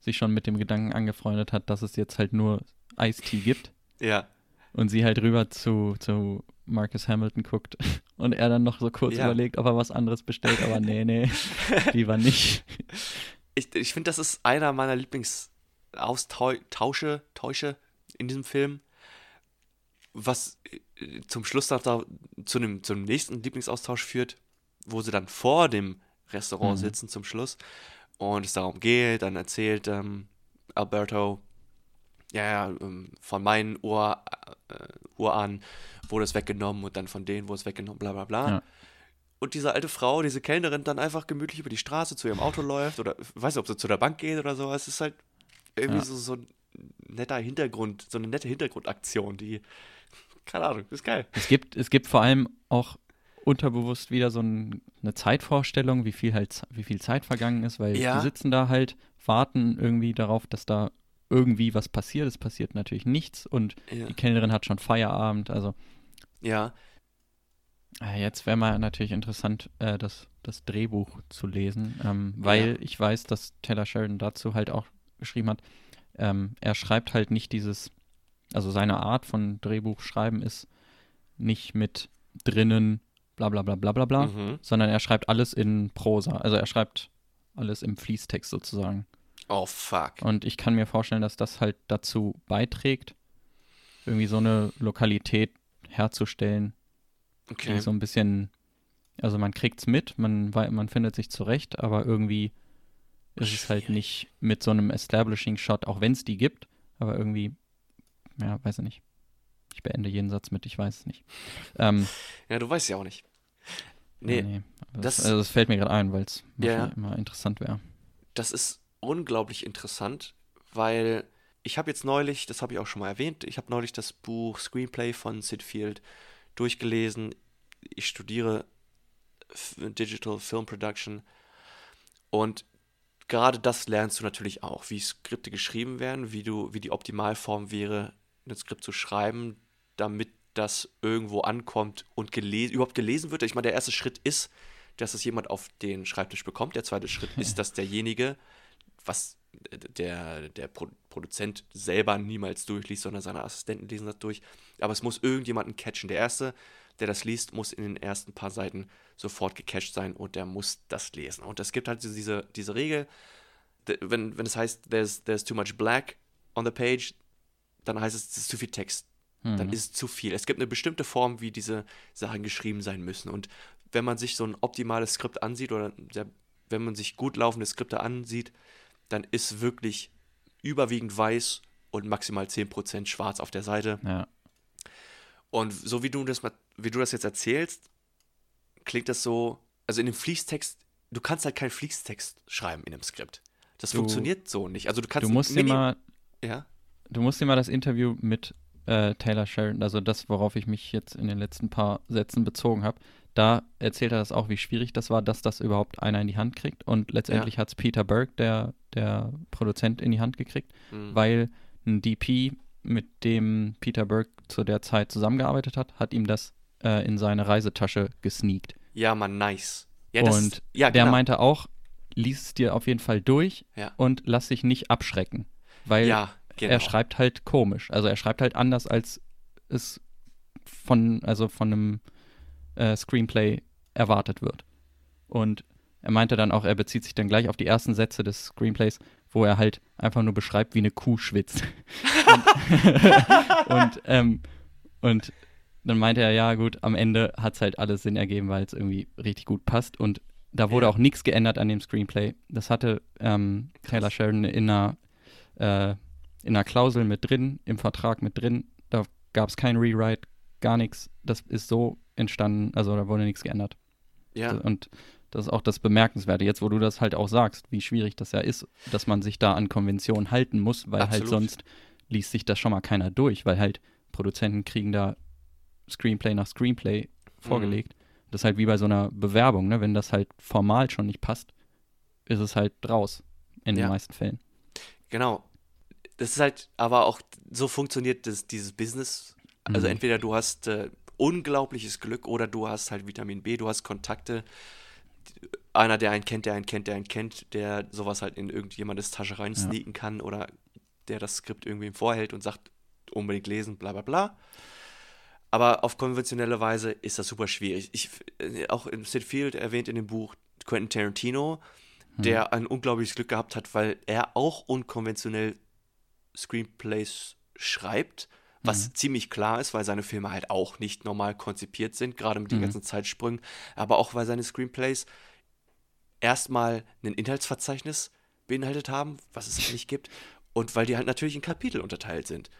sich schon mit dem Gedanken angefreundet hat, dass es jetzt halt nur Ice-Tea gibt Ja. und sie halt rüber zu, zu Marcus Hamilton guckt <laughs> und er dann noch so kurz Ja. überlegt, ob er was anderes bestellt, aber nee, nee, <laughs> lieber nicht. Ich, ich finde, das ist einer meiner Lieblingsausታusche Täusche in diesem Film. Was äh, zum Schluss noch da, zu, einem, zu einem nächsten Lieblingsaustausch führt, wo sie dann vor dem Restaurant Mhm. sitzen zum Schluss und es darum geht, dann erzählt ähm, Alberto, ja, ähm, von meinen Ur, äh, Urahnen wurde es weggenommen und dann von denen wurde es weggenommen, bla bla bla. Ja. Und diese alte Frau, diese Kellnerin, dann einfach gemütlich über die Straße zu ihrem Auto läuft oder weiß nicht, ob sie zu der Bank geht oder so. Es ist halt irgendwie Ja. so, so ein netter Hintergrund, so eine nette Hintergrundaktion, die, keine Ahnung, ist geil. Es gibt, es gibt vor allem auch unterbewusst wieder so ein, eine Zeitvorstellung, wie viel halt, wie viel Zeit vergangen ist, weil Ja. die sitzen da halt, warten irgendwie darauf, dass da irgendwie was passiert. Es passiert natürlich nichts und Ja. die Kellnerin hat schon Feierabend. Also Ja, Äh, Jetzt wäre mal natürlich interessant, äh, das, das Drehbuch zu lesen, ähm, weil Ja. ich weiß, dass Taylor Sheridan dazu halt auch geschrieben hat. Ähm, er schreibt halt nicht dieses, also seine Art von Drehbuchschreiben ist nicht mit drinnen bla bla bla bla bla bla, Mhm. sondern er schreibt alles in Prosa. Also er schreibt alles im Fließtext sozusagen. Oh, fuck. Und ich kann mir vorstellen, dass das halt dazu beiträgt, irgendwie so eine Lokalität herzustellen, die Okay. so ein bisschen, also man kriegt's mit, man, man findet sich zurecht, aber irgendwie ist es halt nicht mit so einem Establishing Shot, auch wenn es die gibt, aber irgendwie, ja, weiß ich nicht. Ich beende jeden Satz mit, ich weiß es nicht. Ähm, <laughs> Ja, du weißt ja auch nicht. Nee, nee, das- das, also das fällt mir gerade ein, weil es Ja. immer interessant wäre. das ist unglaublich interessant, weil ich habe jetzt neulich, das habe ich auch schon mal erwähnt, ich habe neulich das Buch Screenplay von Sid Field durchgelesen. Ich studiere Digital Film Production und gerade das lernst du natürlich auch, wie Skripte geschrieben werden, wie du, wie die Optimalform wäre, ein Skript zu schreiben, damit das irgendwo ankommt und gele überhaupt gelesen wird. Ich meine, der erste Schritt ist, dass es jemand auf den Schreibtisch bekommt. Der zweite Schritt <laughs> ist, dass derjenige, was der, der Pro Produzent selber niemals durchliest, sondern seine Assistenten lesen das durch. Aber es muss irgendjemanden catchen. Der erste, der das liest, muss in den ersten paar Seiten sofort gecatcht sein und der muss das lesen. Und es gibt halt diese, diese Regel, wenn, wenn es heißt, there's, there's too much black on the page, dann heißt es, es ist zu viel Text. Dann ist es zu viel. Es gibt eine bestimmte Form, wie diese Sachen geschrieben sein müssen. Und wenn man sich so ein optimales Skript ansieht oder sehr, wenn man sich gut laufende Skripte ansieht, dann ist wirklich überwiegend weiß und maximal 10% schwarz auf der Seite. Ja, Und so wie du das mal, wie du das jetzt erzählst, klingt das so, also in dem Fließtext, du kannst halt keinen Fließtext schreiben in einem Skript. Das Du- funktioniert so nicht. Also du kannst du musst mal ja, du musst dir mal das Interview mit äh, Taylor Sheridan, also das, worauf ich mich jetzt in den letzten paar Sätzen bezogen habe, da erzählt er das auch, wie schwierig das war, dass das überhaupt einer in die Hand kriegt. Und letztendlich hat es Peter Berg, der, der Produzent, in die Hand gekriegt, Mhm. weil ein DP, mit dem Peter Berg zu der Zeit zusammengearbeitet hat, hat ihm das äh, in seine Reisetasche gesneakt. ja, man, nice. Ja, das, und ja, der genau. meinte auch, lies es dir auf jeden Fall durch Ja. und lass dich nicht abschrecken. Weil ja, genau. er schreibt halt komisch. Also er schreibt halt anders, als es von, also von einem äh, Screenplay erwartet wird. Und er meinte dann auch, er bezieht sich dann gleich auf die ersten Sätze des Screenplays, wo er halt einfach nur beschreibt, wie eine Kuh schwitzt. <laughs> und, <laughs> und, ähm, und dann meinte er, ja gut, am Ende hat es halt alles Sinn ergeben, weil es irgendwie richtig gut passt. Und da wurde Ja. auch nichts geändert an dem Screenplay. Das hatte ähm, Taylor Sheridan in einer, äh, in einer Klausel mit drin, im Vertrag mit drin. Da gab es kein Rewrite, gar nichts. Das ist so entstanden, also da wurde nichts geändert. ja. Und das ist auch das Bemerkenswerte, jetzt wo du das halt auch sagst, wie schwierig das ja ist, dass man sich da an Konventionen halten muss, weil halt Absolut. sonst liest sich das schon mal keiner durch, weil halt Produzenten kriegen da Screenplay nach Screenplay vorgelegt. Das ist halt wie bei so einer Bewerbung, ne? Wenn das halt formal schon nicht passt, ist es halt raus in Ja. den meisten Fällen. Genau. Das ist halt, aber auch so funktioniert das, dieses Business. Also Mhm. entweder du hast äh, unglaubliches Glück oder du hast halt Vitamin B, du hast Kontakte. Einer, der einen kennt, der einen kennt, der einen kennt, der sowas halt in irgendjemandes Tasche rein sneaken kann oder der das Skript irgendwem vorhält und sagt, unbedingt lesen, bla bla bla. Aber auf konventionelle Weise ist das super schwierig. Ich, äh, auch in Sid Field erwähnt in dem Buch Quentin Tarantino, der ein unglaubliches Glück gehabt hat, weil er auch unkonventionell Screenplays schreibt, was ziemlich klar ist, weil seine Filme halt auch nicht normal konzipiert sind, gerade mit den ganzen Zeitsprüngen, aber auch weil seine Screenplays erstmal ein Inhaltsverzeichnis beinhaltet haben, was es nicht gibt, und weil die halt natürlich in Kapitel unterteilt sind.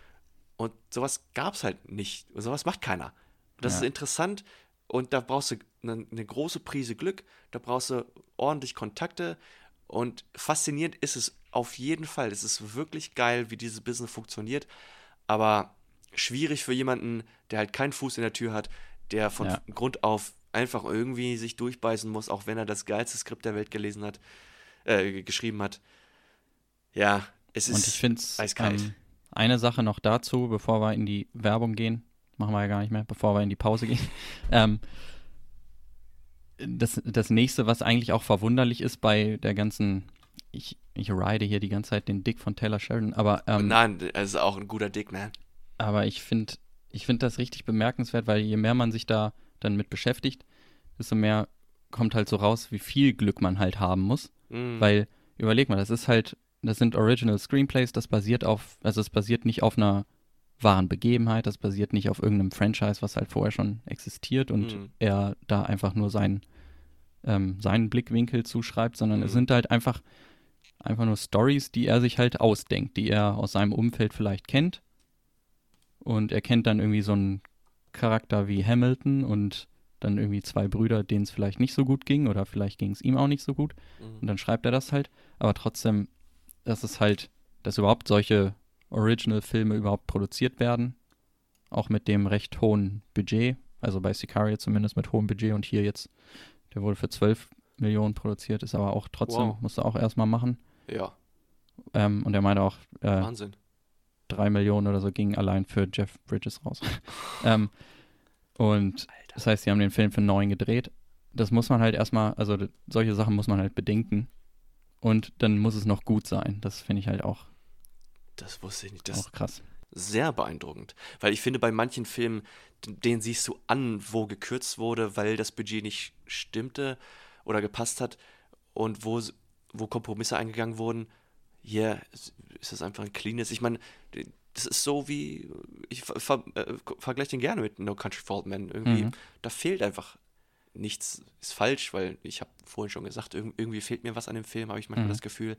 Und sowas gab es halt nicht. Und sowas macht keiner. Und das Ja. ist interessant und da brauchst du eine, eine große Prise Glück, da brauchst du ordentlich Kontakte und faszinierend ist es auf jeden Fall. Es ist wirklich geil, wie dieses Business funktioniert, aber schwierig für jemanden, der halt keinen Fuß in der Tür hat, der von Ja. Grund auf einfach irgendwie sich durchbeißen muss, auch wenn er das geilste Skript der Welt gelesen hat, äh, geschrieben hat. Ja, es ist Und ich finde es eiskalt. ähm, eine Sache noch dazu, bevor wir in die Werbung gehen. machen wir ja gar nicht mehr, bevor wir in die Pause gehen. <laughs> Ähm, das, das nächste, was eigentlich auch verwunderlich ist bei der ganzen, ich, ich ride hier die ganze Zeit den Dick von Taylor Sheridan, aber, ähm, Nein, er ist auch ein guter Dick, man. aber ich finde ich find das richtig bemerkenswert, weil je mehr man sich da dann mit beschäftigt, desto mehr kommt halt so raus, wie viel Glück man halt haben muss. Mhm. Weil, überleg mal, das ist halt, das sind Original Screenplays, das basiert auf, also es basiert nicht auf einer wahren Begebenheit, das basiert nicht auf irgendeinem Franchise, was halt vorher schon existiert und Mhm. er da einfach nur seinen, ähm, seinen Blickwinkel zuschreibt, sondern es Mhm. sind halt einfach, einfach nur Stories, die er sich halt ausdenkt, die er aus seinem Umfeld vielleicht kennt. Und er kennt dann irgendwie so einen Charakter wie Hamilton und dann irgendwie zwei Brüder, denen es vielleicht nicht so gut ging oder vielleicht ging es ihm auch nicht so gut. Mhm. Und dann schreibt er das halt. Aber trotzdem, dass es halt, dass überhaupt solche Original-Filme überhaupt produziert werden. Auch mit dem recht hohen Budget. Also bei Sicario zumindest mit hohem Budget. Und hier jetzt, der wurde für 12 Millionen produziert, ist aber auch trotzdem, Wow. musste auch erstmal machen. Ja, Ähm, und er meinte auch, äh, Wahnsinn. drei Millionen oder so gingen allein für Jeff Bridges raus. <laughs> ähm, und das heißt, sie haben den Film für neun gedreht. Das muss man halt erstmal, also solche Sachen muss man halt bedenken. Und dann muss es noch gut sein. Das finde ich halt auch, Das wusste ich nicht. Das auch krass. ist sehr beeindruckend. Weil ich finde, bei manchen Filmen, denen siehst du an, wo gekürzt wurde, weil das Budget nicht stimmte oder gepasst hat und wo, wo Kompromisse eingegangen wurden. Hier ist ist es einfach ein cleanes. Ich meine, das ist so wie, ich ver ver äh, vergleiche den gerne mit No Country for Old Men. Irgendwie, Mhm. da fehlt einfach nichts, ist falsch, weil ich habe vorhin schon gesagt, irg irgendwie fehlt mir was an dem Film, habe ich manchmal Mhm. das Gefühl.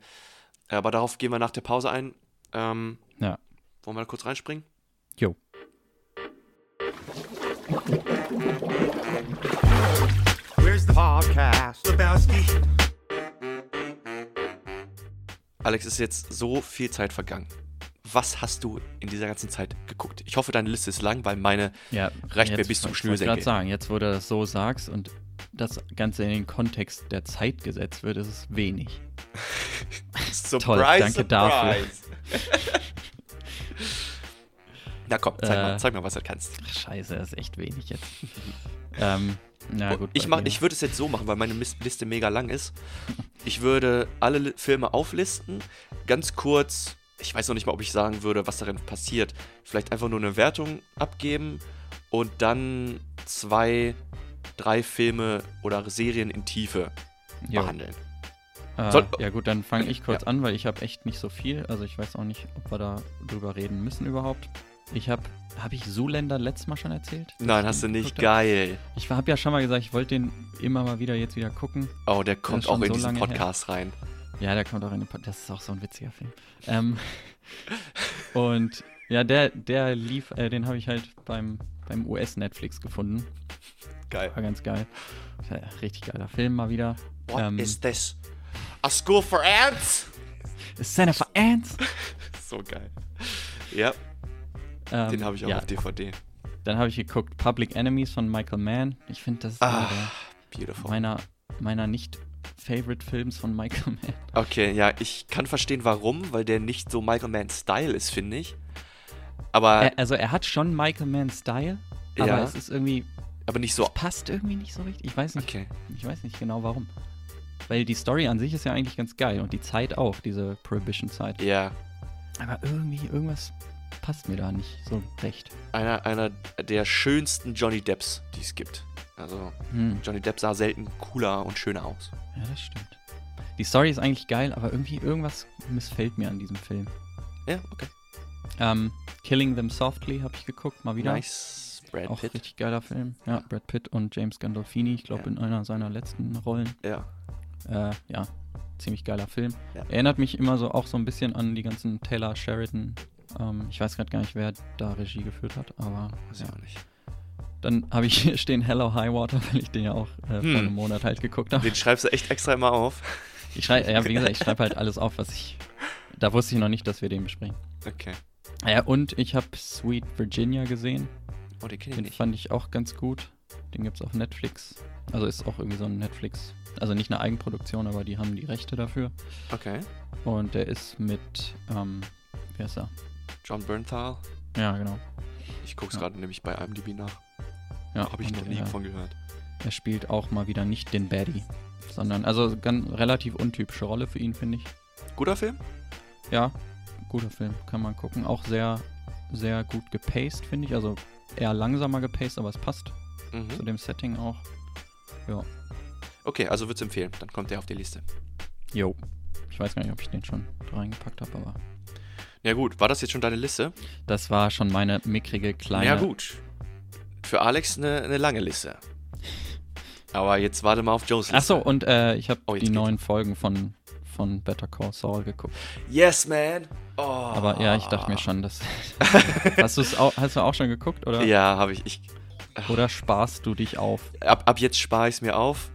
Aber darauf gehen wir nach der Pause ein. Ähm, Ja. wollen wir da kurz reinspringen? Jo. Where's the podcast? Lebowski. Alex, es ist jetzt so viel Zeit vergangen. Was hast du in dieser ganzen Zeit geguckt? Ich hoffe, deine Liste ist lang, weil meine Ja, reicht mir bis zum wollte ich wollte Schnürsenkel. gerade sagen, jetzt wo du das so sagst und das Ganze in den Kontext der Zeit gesetzt wird, ist es wenig. <laughs> Surprise, Toll, danke dafür. Na komm, zeig, mal, Äh, zeig mal, was du kannst. Scheiße, das ist echt wenig jetzt. <laughs> ähm, na gut. ich mach, ich würde es jetzt so machen, weil meine Liste mega lang ist. Ich würde alle Filme auflisten, ganz kurz. Ich weiß noch nicht mal, ob ich sagen würde, was darin passiert. Vielleicht einfach nur eine Wertung abgeben und dann zwei, drei Filme oder Serien in Tiefe Jo. behandeln. Äh, Soll- ja gut, dann fange ich kurz an, weil ich habe echt nicht so viel. Also ich weiß auch nicht, ob wir da drüber reden müssen überhaupt. Ich habe, habe ich Zoolander letztes Mal schon erzählt? Nein, hast du nicht. Geil. Ich habe ja schon mal gesagt, ich wollte den immer mal wieder jetzt wieder gucken. Oh, der kommt auch in so diesen lange her. Podcast rein. Ja, der kommt auch in den Pod Das ist auch so ein witziger Film. Ähm, <laughs> und ja, der, der lief, äh, den habe ich halt beim, beim US-Netflix gefunden. Geil. War ganz geil. Richtig geiler Film mal wieder. What Ähm, is this? A school for ants? Center for Ants. <laughs> So geil. Ja, Ähm, den habe ich auch ja, auf DVD. Dann habe ich geguckt Public Enemies von Michael Mann. Ich finde, das ist einer Ah, beautiful. meiner, meiner nicht-Favorite-Films von Michael Mann. Okay, ja, ich kann verstehen, warum, weil der nicht so Michael Mann-Style ist, finde ich. Aber, Er, also er hat schon Michael Mann-Style, aber Ja. es ist irgendwie, aber nicht es so. passt irgendwie nicht so richtig. Ich weiß nicht, Okay. ich weiß nicht genau warum. Weil die Story an sich ist ja eigentlich ganz geil und die Zeit auch, diese Prohibition-Zeit. Ja, Aber irgendwie, irgendwas passt mir da nicht so recht. einer, einer der schönsten Johnny Depps, die es gibt. Also, Hm. Johnny Depp sah selten cooler und schöner aus. Ja, das stimmt. Die Story ist eigentlich geil, aber irgendwie irgendwas missfällt mir an diesem Film. Ja, okay. Ähm, Killing Them Softly habe ich geguckt, mal wieder. Nice. Brad Auch Pitt. richtig geiler Film. Ja, Brad Pitt und James Gandolfini, ich glaube Ja. in einer seiner letzten Rollen. Ja. Äh, ja, ziemlich geiler Film. Ja. Erinnert mich immer so auch so ein bisschen an die ganzen Taylor Sheridan. Ähm, ich weiß gerade gar nicht, wer da Regie geführt hat, aber Weiß ja. ich auch nicht. Dann habe ich hier stehen Hello High Water, <laughs> weil ich den ja auch äh, Hm. vor einem Monat halt geguckt habe. Den schreibst du echt extra immer auf. Ich schreibe, ja, wie gesagt, ich schreibe halt <laughs> alles auf, was ich. Da wusste ich noch nicht, dass wir den besprechen. Okay. Ja, und ich habe Sweet Virginia gesehen. Oh, den kenne ich Den nicht. fand ich auch ganz gut. Den gibt es auf Netflix. Also ist auch irgendwie so ein Netflix. Also nicht eine Eigenproduktion, aber die haben die Rechte dafür. Okay. Und der ist mit, ähm, wer ist er? John Bernthal. Ja, genau. Ich gucke es Ja. gerade nämlich bei IMDb nach. Ja, Habe ich noch nie er, von gehört. er spielt auch mal wieder nicht den Baddie, sondern, also ganz relativ untypische Rolle für ihn, finde ich. Guter Film? Ja, guter Film, kann man gucken. Auch sehr, sehr gut gepaced, finde ich. Also eher langsamer gepaced, aber es passt zu Mhm. dem Setting auch. Okay, also würd's empfehlen. Dann kommt der auf die Liste. Jo. Ich weiß gar nicht, ob ich den schon reingepackt habe, aber Ja gut, war das jetzt schon deine Liste? das war schon meine mickrige kleine. Ja gut. Für Alex eine, eine lange Liste. Aber jetzt warte mal auf Joes Liste. Achso, und äh, ich habe Oh, die neuen Folgen von, von Better Call Saul geguckt. Yes, man. Oh. Aber ja, ich dachte mir schon, dass. <laughs> hast, du's auch, hast du auch schon geguckt oder, Ja, habe ich. ich oder sparst du dich auf? ab, ab jetzt spare ich es mir auf.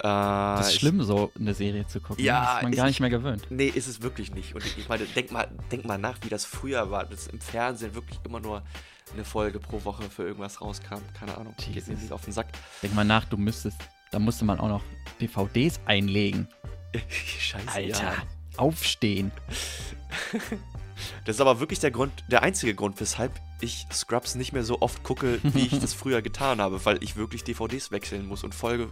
Äh, Das ist ich- schlimm, so eine Serie zu gucken. Ja, das ist man gar nicht mehr gewöhnt. Nee, ist es wirklich nicht. Und ich meine, denk mal, denk mal nach, wie das früher war, dass im Fernsehen wirklich immer nur eine Folge pro Woche für irgendwas rauskam. Keine Ahnung, geht mir Jesus. nicht auf den Sack. Denk mal nach, du müsstest. Da musste man auch noch DVDs einlegen. <laughs> Scheiße, ja. Aufstehen. <laughs> Das ist aber wirklich der Grund, der einzige Grund, weshalb ich Scrubs nicht mehr so oft gucke, wie ich <laughs> das früher getan habe, weil ich wirklich DVDs wechseln muss und Folge,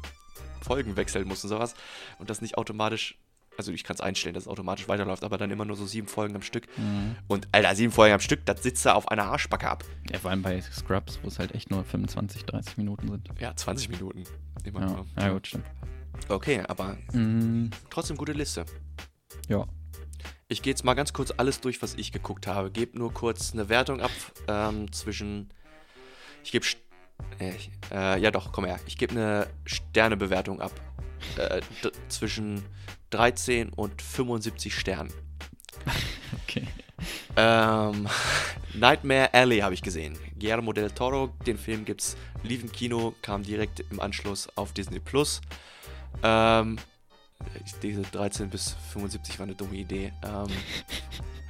Folgen wechseln muss und sowas. Und das nicht automatisch, also ich kann es einstellen, dass es automatisch weiterläuft, aber dann immer nur so sieben Folgen am Stück. Mhm. Und Alter, sieben Folgen am Stück, das sitzt da auf einer Arschbacke ab. Ja, vor allem bei Scrubs, wo es halt echt nur 25, 30 Minuten sind. Ja, 20 Minuten. Immer Ja, nur. ja gut, stimmt. Okay, aber Mhm. trotzdem gute Liste. Ja. Ich gehe jetzt mal ganz kurz alles durch, was ich geguckt habe. Gebe nur kurz eine Wertung ab ähm, zwischen. Ich gebe. Ich- äh, ja, doch, komm her. Ich gebe eine Sternebewertung ab. Äh, zwischen 13 und 75 Sternen. <laughs> Okay. Ähm, Nightmare Alley habe ich gesehen. Guillermo del Toro, den Film gibt's lief im Kino, kam direkt im Anschluss auf Disney Plus. Ähm, diese 13 bis 75 war eine dumme Idee. Ähm, <laughs>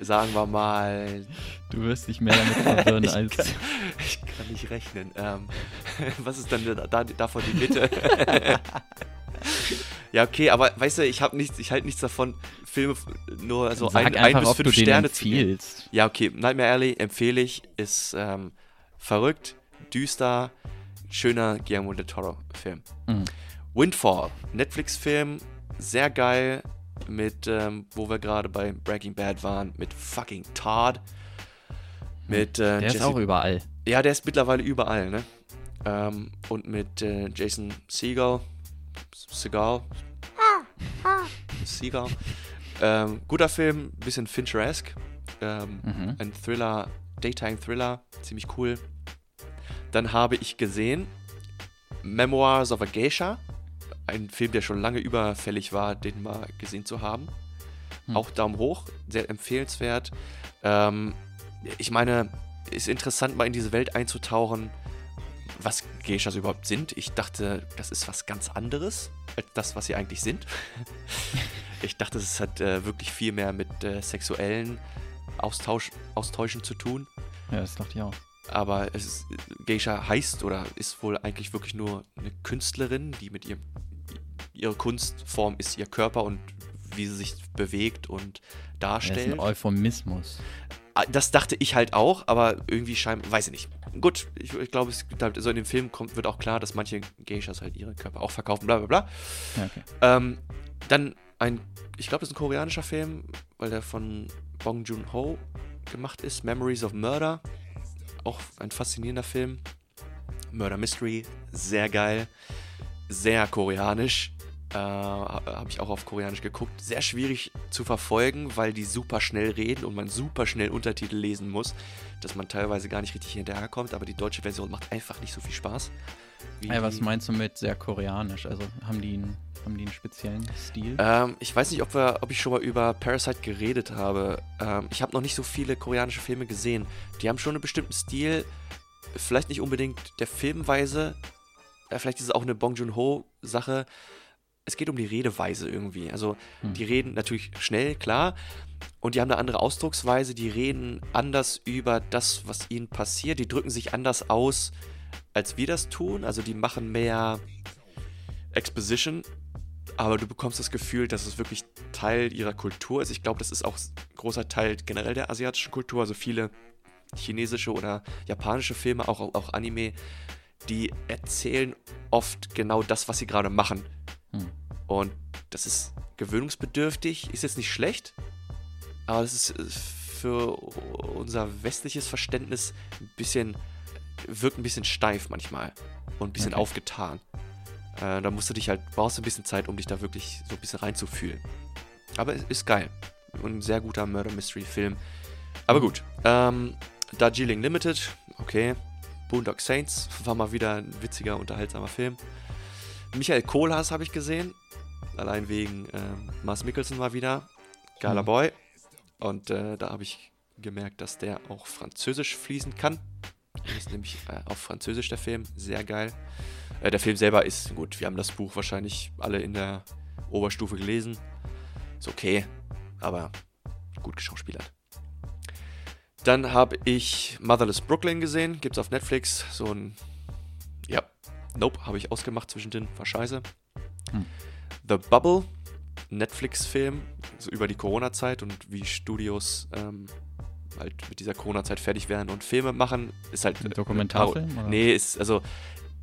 sagen wir mal, Du wirst dich mehr damit verwirren <laughs> ich, als. kann, ich kann nicht rechnen. Ähm, <laughs> was ist dann da, da, davon die Mitte? <laughs> ja, okay, aber weißt du, ich habe nichts, ich halte nichts davon, Filme nur so Sag ein, einfach, ein bis fünf Sterne zu geben. Ja, okay. Nightmare Alley empfehle ich. Ist ähm, verrückt, düster, schöner Guillermo del Toro-Film. Mhm. Windfall, Netflix-Film, sehr geil. Mit, ähm, wo wir gerade bei Breaking Bad waren, mit fucking Todd. Mit äh, Der ist Jesse auch überall. ja, der ist mittlerweile überall, ne? Ähm, und mit äh, Jason Seagal. Seagal. Seagal. Ähm, guter Film, bisschen Fincher-esque. Ähm, Mhm. Ein Thriller, Daytime-Thriller, ziemlich cool. Dann habe ich gesehen Memoirs of a Geisha. Ein Film, der schon lange überfällig war, den mal gesehen zu haben. Hm. Auch Daumen hoch, sehr empfehlenswert. Ähm, ich meine, ist interessant, mal in diese Welt einzutauchen, was Geishas überhaupt sind. Ich dachte, das ist was ganz anderes als das, was sie eigentlich sind. <laughs> ich dachte, es hat äh, wirklich viel mehr mit äh, sexuellen Austausch, Austauschen zu tun. Ja, das dachte ich auch. Aber es ist, Geisha heißt oder ist wohl eigentlich wirklich nur eine Künstlerin, die mit ihrem ihre Kunstform ist ihr Körper und wie sie sich bewegt und Das ist darstellt. ein Euphemismus. Ah, Das dachte ich halt auch, aber irgendwie scheinbar, weiß ich nicht. Gut, ich, ich glaube, es gibt halt, so in dem Film kommt, wird auch klar, dass manche Geishas halt ihre Körper auch verkaufen, bla bla bla. Okay. Ähm, dann ein, ich glaube, das ist ein koreanischer Film, weil der von Bong Joon-ho gemacht ist, Memories of Murder. Auch ein faszinierender Film. Murder Mystery, sehr geil. Sehr koreanisch. Äh, Habe ich auch auf Koreanisch geguckt. Sehr schwierig zu verfolgen, weil die super schnell reden und man super schnell Untertitel lesen muss, dass man teilweise gar nicht richtig hinterherkommt. Aber die deutsche Version macht einfach nicht so viel Spaß. Ey, was meinst du mit sehr koreanisch? Also haben die einen, haben die einen speziellen Stil? Ähm, ich weiß nicht, ob, wir, ob ich schon mal über Parasite geredet habe. Ähm, ich habe noch nicht so viele koreanische Filme gesehen. Die haben schon einen bestimmten Stil. Vielleicht nicht unbedingt der Filmweise. Äh, vielleicht ist es auch eine Bong Joon-ho-Sache. Es geht um die Redeweise irgendwie. Also, Hm. die reden natürlich schnell, klar. Und die haben eine andere Ausdrucksweise. Die reden anders über das, was ihnen passiert. Die drücken sich anders aus, als wir das tun. Also, die machen mehr Exposition aber du bekommst das Gefühl, dass es wirklich Teil ihrer Kultur ist. Ich glaube, das ist auch ein großer Teil generell der asiatischen Kultur. Also viele chinesische oder japanische Filme, auch, auch Anime, die erzählen oft genau das, was sie gerade machen. Hm. Und das ist gewöhnungsbedürftig, ist jetzt nicht schlecht, aber es ist äh, für unser westliches Verständnis ein bisschen, wirkt ein bisschen steif manchmal und ein bisschen Okay. aufgetan. Äh, da musst du dich halt, brauchst du ein bisschen Zeit, um dich da wirklich so ein bisschen reinzufühlen. Aber es ist geil. Und ein sehr guter Murder Mystery Film. Aber gut. Ähm, Darjeeling Limited, okay. Boondock Saints <laughs> war mal wieder ein witziger, unterhaltsamer Film. Michael Kohlhaas habe ich gesehen. Allein wegen ähm, Mars Mikkelsen mal wieder. Geiler Mhm. Boy. Und äh, da habe ich gemerkt, dass der auch Französisch fließen kann. Das ist nämlich äh, auf Französisch der Film. Sehr geil. Äh, der Film selber ist gut. Wir haben das Buch wahrscheinlich alle in der Oberstufe gelesen. Ist okay, aber gut geschauspielert. Dann habe ich Motherless Brooklyn gesehen. Gibt's auf Netflix. So ein. Nope, habe ich ausgemacht zwischendrin. War scheiße. Hm. The Bubble. Netflix-Film. So über die Corona-Zeit und wie Studios ähm, halt mit dieser Corona-Zeit fertig werden und Filme machen. Ist halt. Ein äh, Dokumentarfilm, oder? Nee, ist. Also.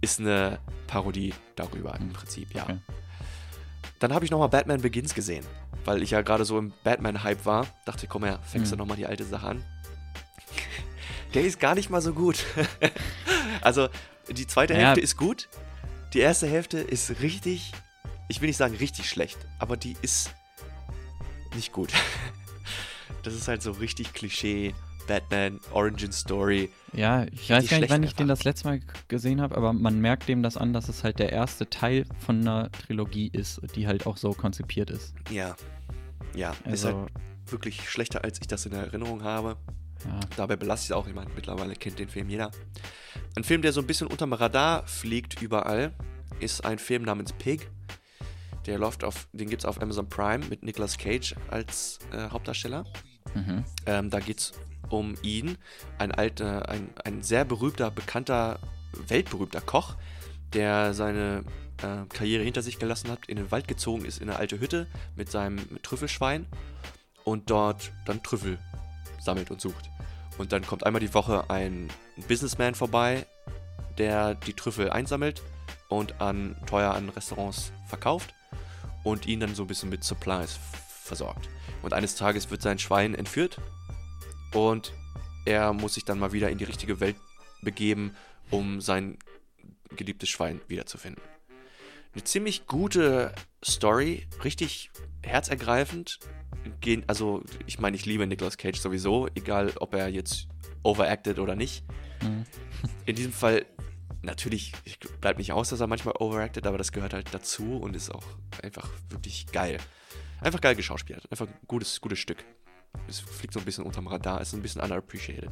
Ist eine Parodie darüber im Hm. Prinzip, ja. Okay. Dann habe ich nochmal Batman Begins gesehen, weil ich ja gerade so im Batman-Hype war. Dachte, komm her, fängst du Mhm. nochmal die alte Sache an. <laughs> Der ist gar nicht mal so gut. <laughs> also, die zweite Ja. Hälfte ist gut. Die erste Hälfte ist richtig, ich will nicht sagen richtig schlecht, aber die ist nicht gut. <laughs> Das ist halt so richtig Klischee. Batman, Origin Story. Ja, ich weiß gar nicht, wann ich den das letzte Mal gesehen habe, aber man merkt dem das an, dass es halt der erste Teil von einer Trilogie ist, die halt auch so konzipiert ist. Ja. Ja, ist Also, halt wirklich schlechter, als ich das in Erinnerung habe. ja. Dabei belasse ich es auch. Ich meine, mittlerweile kennt den Film jeder. Ein Film, der so ein bisschen unterm Radar fliegt überall, ist ein Film namens Pig. Der läuft auf, den gibt es auf Amazon Prime mit Nicolas Cage als äh, Hauptdarsteller. Mhm. Ähm, da geht es um ihn, ein alter, ein, ein sehr berühmter, bekannter, weltberühmter Koch, der seine äh, Karriere hinter sich gelassen hat, in den Wald gezogen ist, in eine alte Hütte mit seinem Trüffelschwein und dort dann Trüffel sammelt und sucht. Und dann kommt einmal die Woche ein Businessman vorbei, der die Trüffel einsammelt und an teuer an Restaurants verkauft und ihn dann so ein bisschen mit Supplies versorgt. Und eines Tages wird sein Schwein entführt und er muss sich dann mal wieder in die richtige Welt begeben, um sein geliebtes Schwein wiederzufinden. Eine ziemlich gute Story, richtig herzergreifend. Gehen, also, ich meine, ich liebe Nicolas Cage sowieso, egal ob er jetzt overacted oder nicht. Mhm. In diesem Fall, natürlich, ich bleibt nicht aus, dass er manchmal overacted, aber das gehört halt dazu und ist auch einfach wirklich geil. Einfach geil geschauspielert. Einfach ein gutes, gutes Stück. Es fliegt so ein bisschen unterm Radar, ist ein bisschen underappreciated.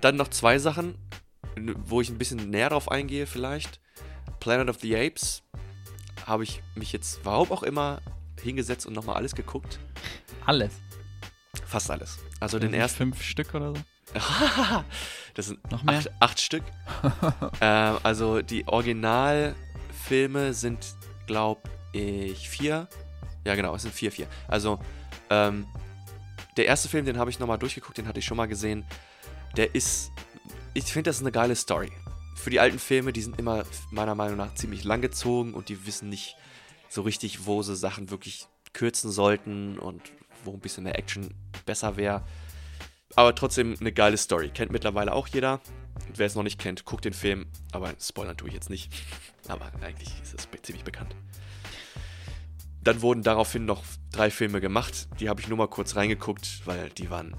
Dann noch zwei Sachen, wo ich ein bisschen näher drauf eingehe, vielleicht. Planet of the Apes habe ich mich jetzt, warum auch immer, hingesetzt und nochmal alles geguckt. Alles. Fast alles. Also den Sind ersten. Fünf Stück oder so? <laughs> das sind Noch mehr? acht, acht Stück. <laughs> ähm, also die Originalfilme sind, glaube ich, vier. Ja, genau, es sind vier, vier. Also, ähm, der erste Film, den habe ich nochmal durchgeguckt, den hatte ich schon mal gesehen. Der ist, ich finde, das ist eine geile Story. Für die alten Filme, die sind immer meiner Meinung nach ziemlich langgezogen und die wissen nicht so richtig, wo sie Sachen wirklich kürzen sollten und wo ein bisschen mehr Action besser wäre. Aber trotzdem eine geile Story. Kennt mittlerweile auch jeder. Wer es noch nicht kennt, guckt den Film. Aber spoilern tue ich jetzt nicht. <laughs> Aber eigentlich ist es ziemlich bekannt. Dann wurden daraufhin noch drei Filme gemacht. Die habe ich nur mal kurz reingeguckt, weil die waren.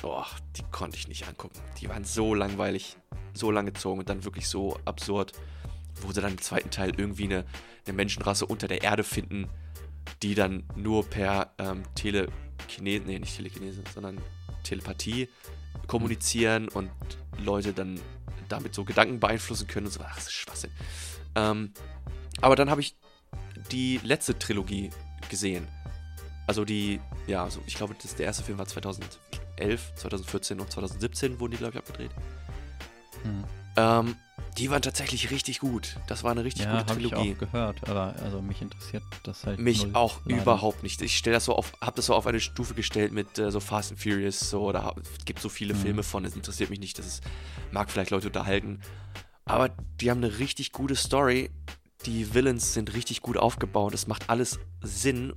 Boah, die konnte ich nicht angucken. Die waren so langweilig, so lang gezogen und dann wirklich so absurd, wo sie dann im zweiten Teil irgendwie eine, eine Menschenrasse unter der Erde finden, die dann nur per ähm, Telekinese, nee, nicht Telekinese, sondern Telepathie kommunizieren und Leute dann damit so Gedanken beeinflussen können und so. Ach, das ist Schwachsinn. Ähm, aber dann habe ich die letzte Trilogie gesehen. Also die, ja, also ich glaube, das, der erste Film war 2011, 2014 und 2017 wurden die, glaube ich, abgedreht. Hm. Ähm, Die waren tatsächlich richtig gut. Das war eine richtig Ja, gute habe ich Trilogie. auch gehört, aber also mich interessiert das halt Mich auch leider. überhaupt nicht. Ich stelle das so auf, habe das so auf eine Stufe gestellt mit äh, so Fast and Furious, so, da hab- gibt so viele Mhm. Filme von, das interessiert mich nicht, das ist, mag vielleicht Leute unterhalten. Aber die haben eine richtig gute Story. Die Villains sind richtig gut aufgebaut. Es macht alles Sinn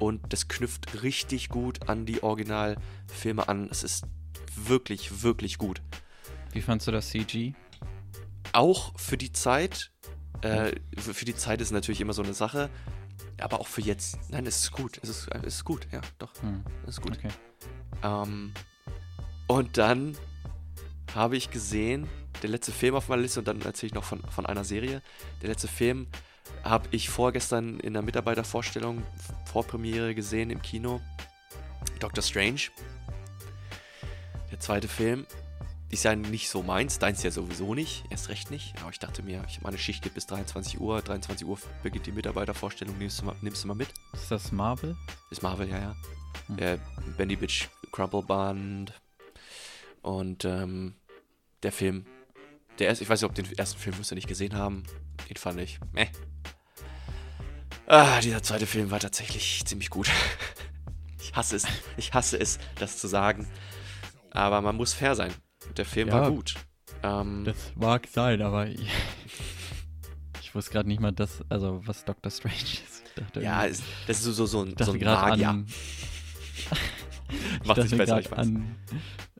und das knüpft richtig gut an die Originalfilme an. Es ist wirklich, wirklich gut. Wie fandst du das CG? Auch für die Zeit, äh, für die Zeit ist natürlich immer so eine Sache, aber auch für jetzt. Nein, es ist gut. Es ist, es ist gut, ja, doch. Hm, Es ist gut. okay. Ähm, und dann habe ich gesehen, der letzte Film auf meiner Liste, und dann erzähle ich noch von, von einer Serie. Der letzte Film habe ich vorgestern in der Mitarbeitervorstellung, Vorpremiere gesehen im Kino. Doctor Strange. Der zweite Film. Ist ja nicht so meins, deins ja sowieso nicht, erst recht nicht. Aber ich dachte mir, ich habe meine Schicht geht bis 23 Uhr, 23 Uhr beginnt die Mitarbeitervorstellung, nimmst du mal, nimmst du mal mit? Ist das Marvel? Ist Marvel, ja, ja. Hm. Äh, Bendy Bitch Crumple Band. Und ähm, der Film. Der erste, ich weiß nicht, ob den ersten Film wirst du nicht gesehen haben. Den fand ich. Meh. Ah, dieser zweite Film war tatsächlich ziemlich gut. <laughs> Ich hasse es. Ich hasse es, das zu sagen. Aber man muss fair sein. Der Film Ja. war gut. Ähm, Das mag sein, aber ich, <laughs> ich wusste gerade nicht mal, das, also was Doctor Strange ist. Ja, es- das ist so, so, so ein, so ein Magier. an, <laughs> Macht sich besser, ich weiß. an,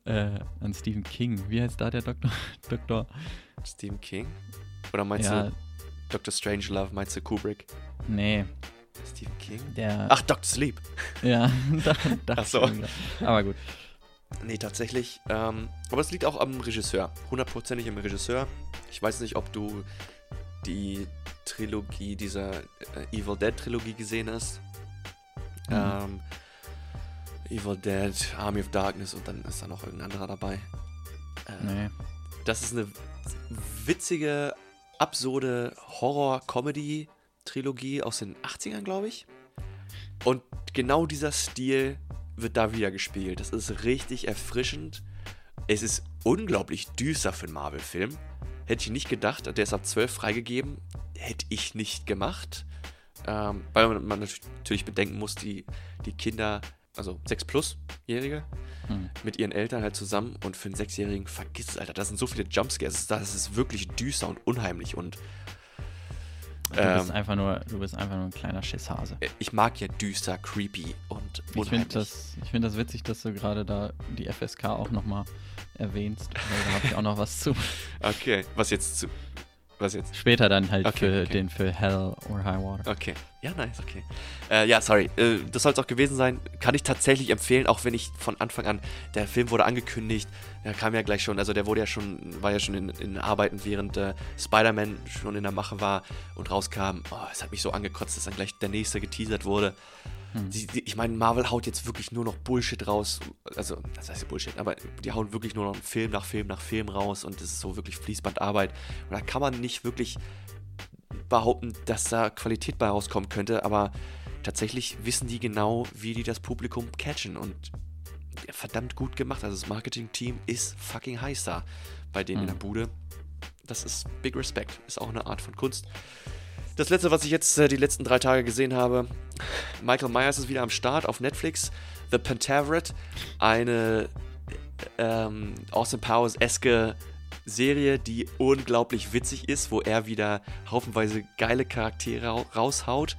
äh, an Stephen King. Wie heißt da der Doktor? <laughs> Doktor? Stephen King? Oder meinst Ja, du Dr. Strangelove? Meinst du Kubrick? nee, Stephen King? der. Ach, Dr. Sleep. Ja, da, dachte Ach so. Aber gut. Nee, tatsächlich. Ähm, aber es liegt auch am Regisseur. Hundertprozentig am Regisseur. Ich weiß nicht, ob du die Trilogie, dieser äh, Evil Dead Trilogie gesehen hast. Mhm. Ähm, Evil Dead, Army of Darkness und dann ist da noch irgendein anderer dabei. Äh, Nee. Das ist eine witzige, absurde Horror-Comedy-Trilogie aus den 80ern, glaube ich. Und genau dieser Stil wird da wieder gespielt. Das ist richtig erfrischend. Es ist unglaublich düster für einen Marvel-Film. Hätte ich nicht gedacht. Der ist ab 12 freigegeben. Hätte ich nicht gemacht. Ähm, weil man, man natürlich bedenken muss, die, die Kinder, also 6-plus-Jährige, Hm. mit ihren Eltern halt zusammen und für einen Sechsjährigen, vergiss es, Alter, da sind so viele Jumpscares, das ist wirklich düster und unheimlich und Du bist ähm, einfach nur, du bist einfach nur ein kleiner Schisshase. äh, ich mag ja düster, creepy und Ich unheimlich. finde das, ich find das witzig, dass du gerade da die FSK auch nochmal erwähnst, weil da habe ich auch noch was zu. Okay, was jetzt zu, was jetzt? Später dann halt Okay, für okay. den für Hell or High Water. Okay, ja, nice, okay. Äh, ja, sorry, äh, das soll es auch gewesen sein. Kann ich tatsächlich empfehlen, auch wenn ich von Anfang an, der Film wurde angekündigt, der kam ja gleich schon, also der wurde ja schon, war ja schon in, in Arbeiten, während äh, Spider-Man schon in der Mache war und rauskam. Oh, es hat mich so angekotzt, dass dann gleich der nächste geteasert wurde. Hm. Sie, ich meine, Marvel haut jetzt wirklich nur noch Bullshit raus. Also, das heißt Bullshit, aber die hauen wirklich nur noch Film nach Film nach Film raus und das ist so wirklich Fließbandarbeit. Und da kann man nicht wirklich behaupten, dass da Qualität bei rauskommen könnte, aber tatsächlich wissen die genau, wie die das Publikum catchen und verdammt gut gemacht. Also das Marketing-Team ist fucking heiß da bei denen in der Mhm. Bude. Das ist Big Respect, ist auch eine Art von Kunst. Das letzte, was ich jetzt äh, die letzten drei Tage gesehen habe, Michael Myers ist wieder am Start auf Netflix. The Pentaveret, eine ähm, Austin Powers-eske Serie, die unglaublich witzig ist, wo er wieder haufenweise geile Charaktere ra- raushaut,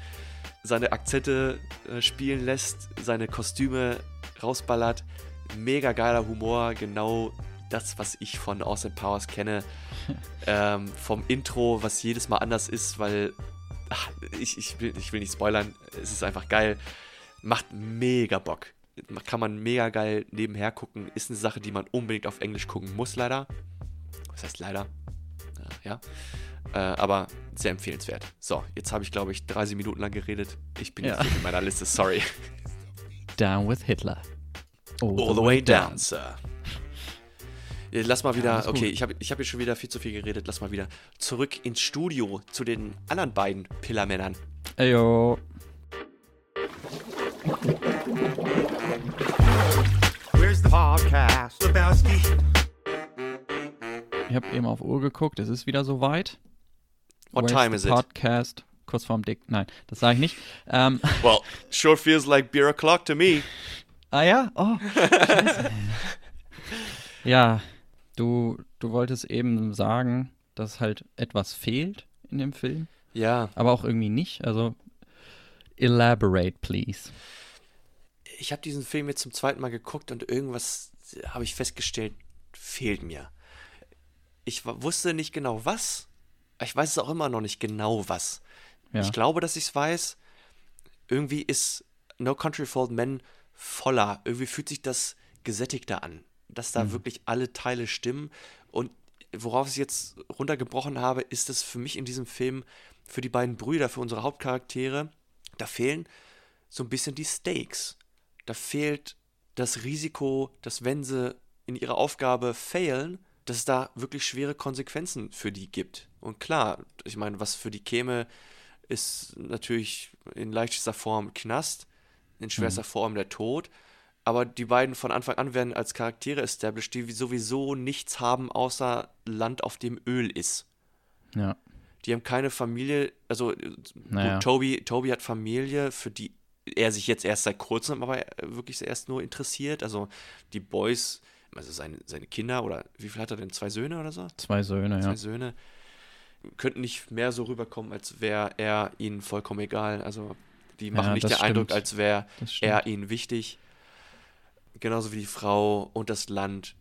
seine Akzente äh, spielen lässt, seine Kostüme rausballert. Mega geiler Humor, genau das, was ich von Austin Powers kenne. <laughs> ähm, vom Intro, was jedes Mal anders ist, weil ach, ich, ich, will, ich will nicht spoilern, es ist einfach geil. Macht mega Bock. Kann man mega geil nebenher gucken. Ist eine Sache, die man unbedingt auf Englisch gucken muss, leider. Was heißt leider? Äh, ja. Äh, aber sehr empfehlenswert. So, jetzt habe ich, glaube ich, 30 Minuten lang geredet. Ich bin Ja. jetzt mit meiner Liste, sorry. Down with Hitler. All the way down, Sir. Ja, Lass mal wieder, gut. okay, ich habe ich hab jetzt schon wieder viel zu viel geredet. Lass mal wieder zurück ins Studio zu den anderen beiden Pillermännern. Eyo. Where's the podcast? Lebowski. Ich habe eben auf Uhr geguckt, es ist wieder soweit. What Where's time is it? Podcast, kurz vorm Dick. Nein, das sage ich nicht. Ähm, <laughs> Well, sure feels like beer o'clock to me. ah ja, oh. <laughs> Scheiße. ja, du, du wolltest eben sagen, dass halt etwas fehlt in dem Film, Ja, aber auch irgendwie nicht. Also elaborate, please. ich habe diesen Film jetzt zum zweiten Mal geguckt und irgendwas habe ich festgestellt, fehlt mir. Ich wusste nicht genau was. Ich weiß es auch immer noch nicht genau was. Ja. Ich glaube, dass ich es weiß. Irgendwie ist No Country for Old Men voller. Irgendwie fühlt sich das gesättigter an. Dass da wirklich alle Teile stimmen. Und worauf ich es jetzt runtergebrochen habe, ist es für mich in diesem Film, für die beiden Brüder, für unsere Hauptcharaktere, da fehlen so ein bisschen die Stakes. Da fehlt das Risiko, dass wenn sie in ihrer Aufgabe failen, dass es da wirklich schwere Konsequenzen für die gibt. Und klar, ich meine, was für die käme, ist natürlich in leichtester Form Knast, in schwerster Form der Tod. Aber die beiden von Anfang an werden als Charaktere established, die sowieso nichts haben, außer Land, auf dem Öl ist. Ja. Die haben keine Familie, also äh, Naja. Toby, Toby hat Familie, für die er sich jetzt erst seit kurzem aber äh, wirklich erst nur interessiert. Also die Boys, also seine, seine Kinder oder wie viel hat er denn? Zwei Söhne oder so? Zwei Söhne, Zwei ja. Söhne. Könnten nicht mehr so rüberkommen, als wäre er ihnen vollkommen egal. Also die machen Ja, nicht den Eindruck, stimmt. als wäre er ihnen wichtig. Genauso wie die Frau und das Land.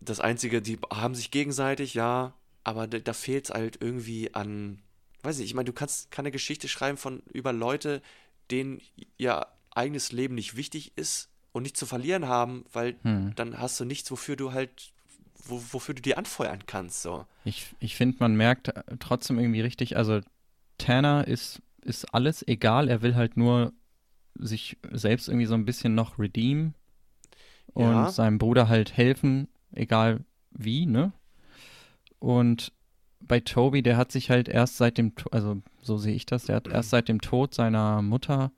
Das Einzige, die haben sich gegenseitig, ja, aber da, da fehlt es halt irgendwie an, weiß ich, ich meine, du kannst keine Geschichte schreiben von über Leute, denen ihr eigenes Leben nicht wichtig ist und nicht zu verlieren haben, weil Hm. dann hast du nichts, wofür du halt, wo, wofür du dir anfeuern kannst, so. Ich, ich finde, man merkt äh, trotzdem irgendwie richtig, also Tanner ist, ist alles egal, er will halt nur sich selbst irgendwie so ein bisschen noch redeemen und Ja. seinem Bruder halt helfen, egal wie, ne? Und bei Toby, der hat sich halt erst seit dem, also so sehe ich das, der hat erst seit dem Tod seiner Mutter,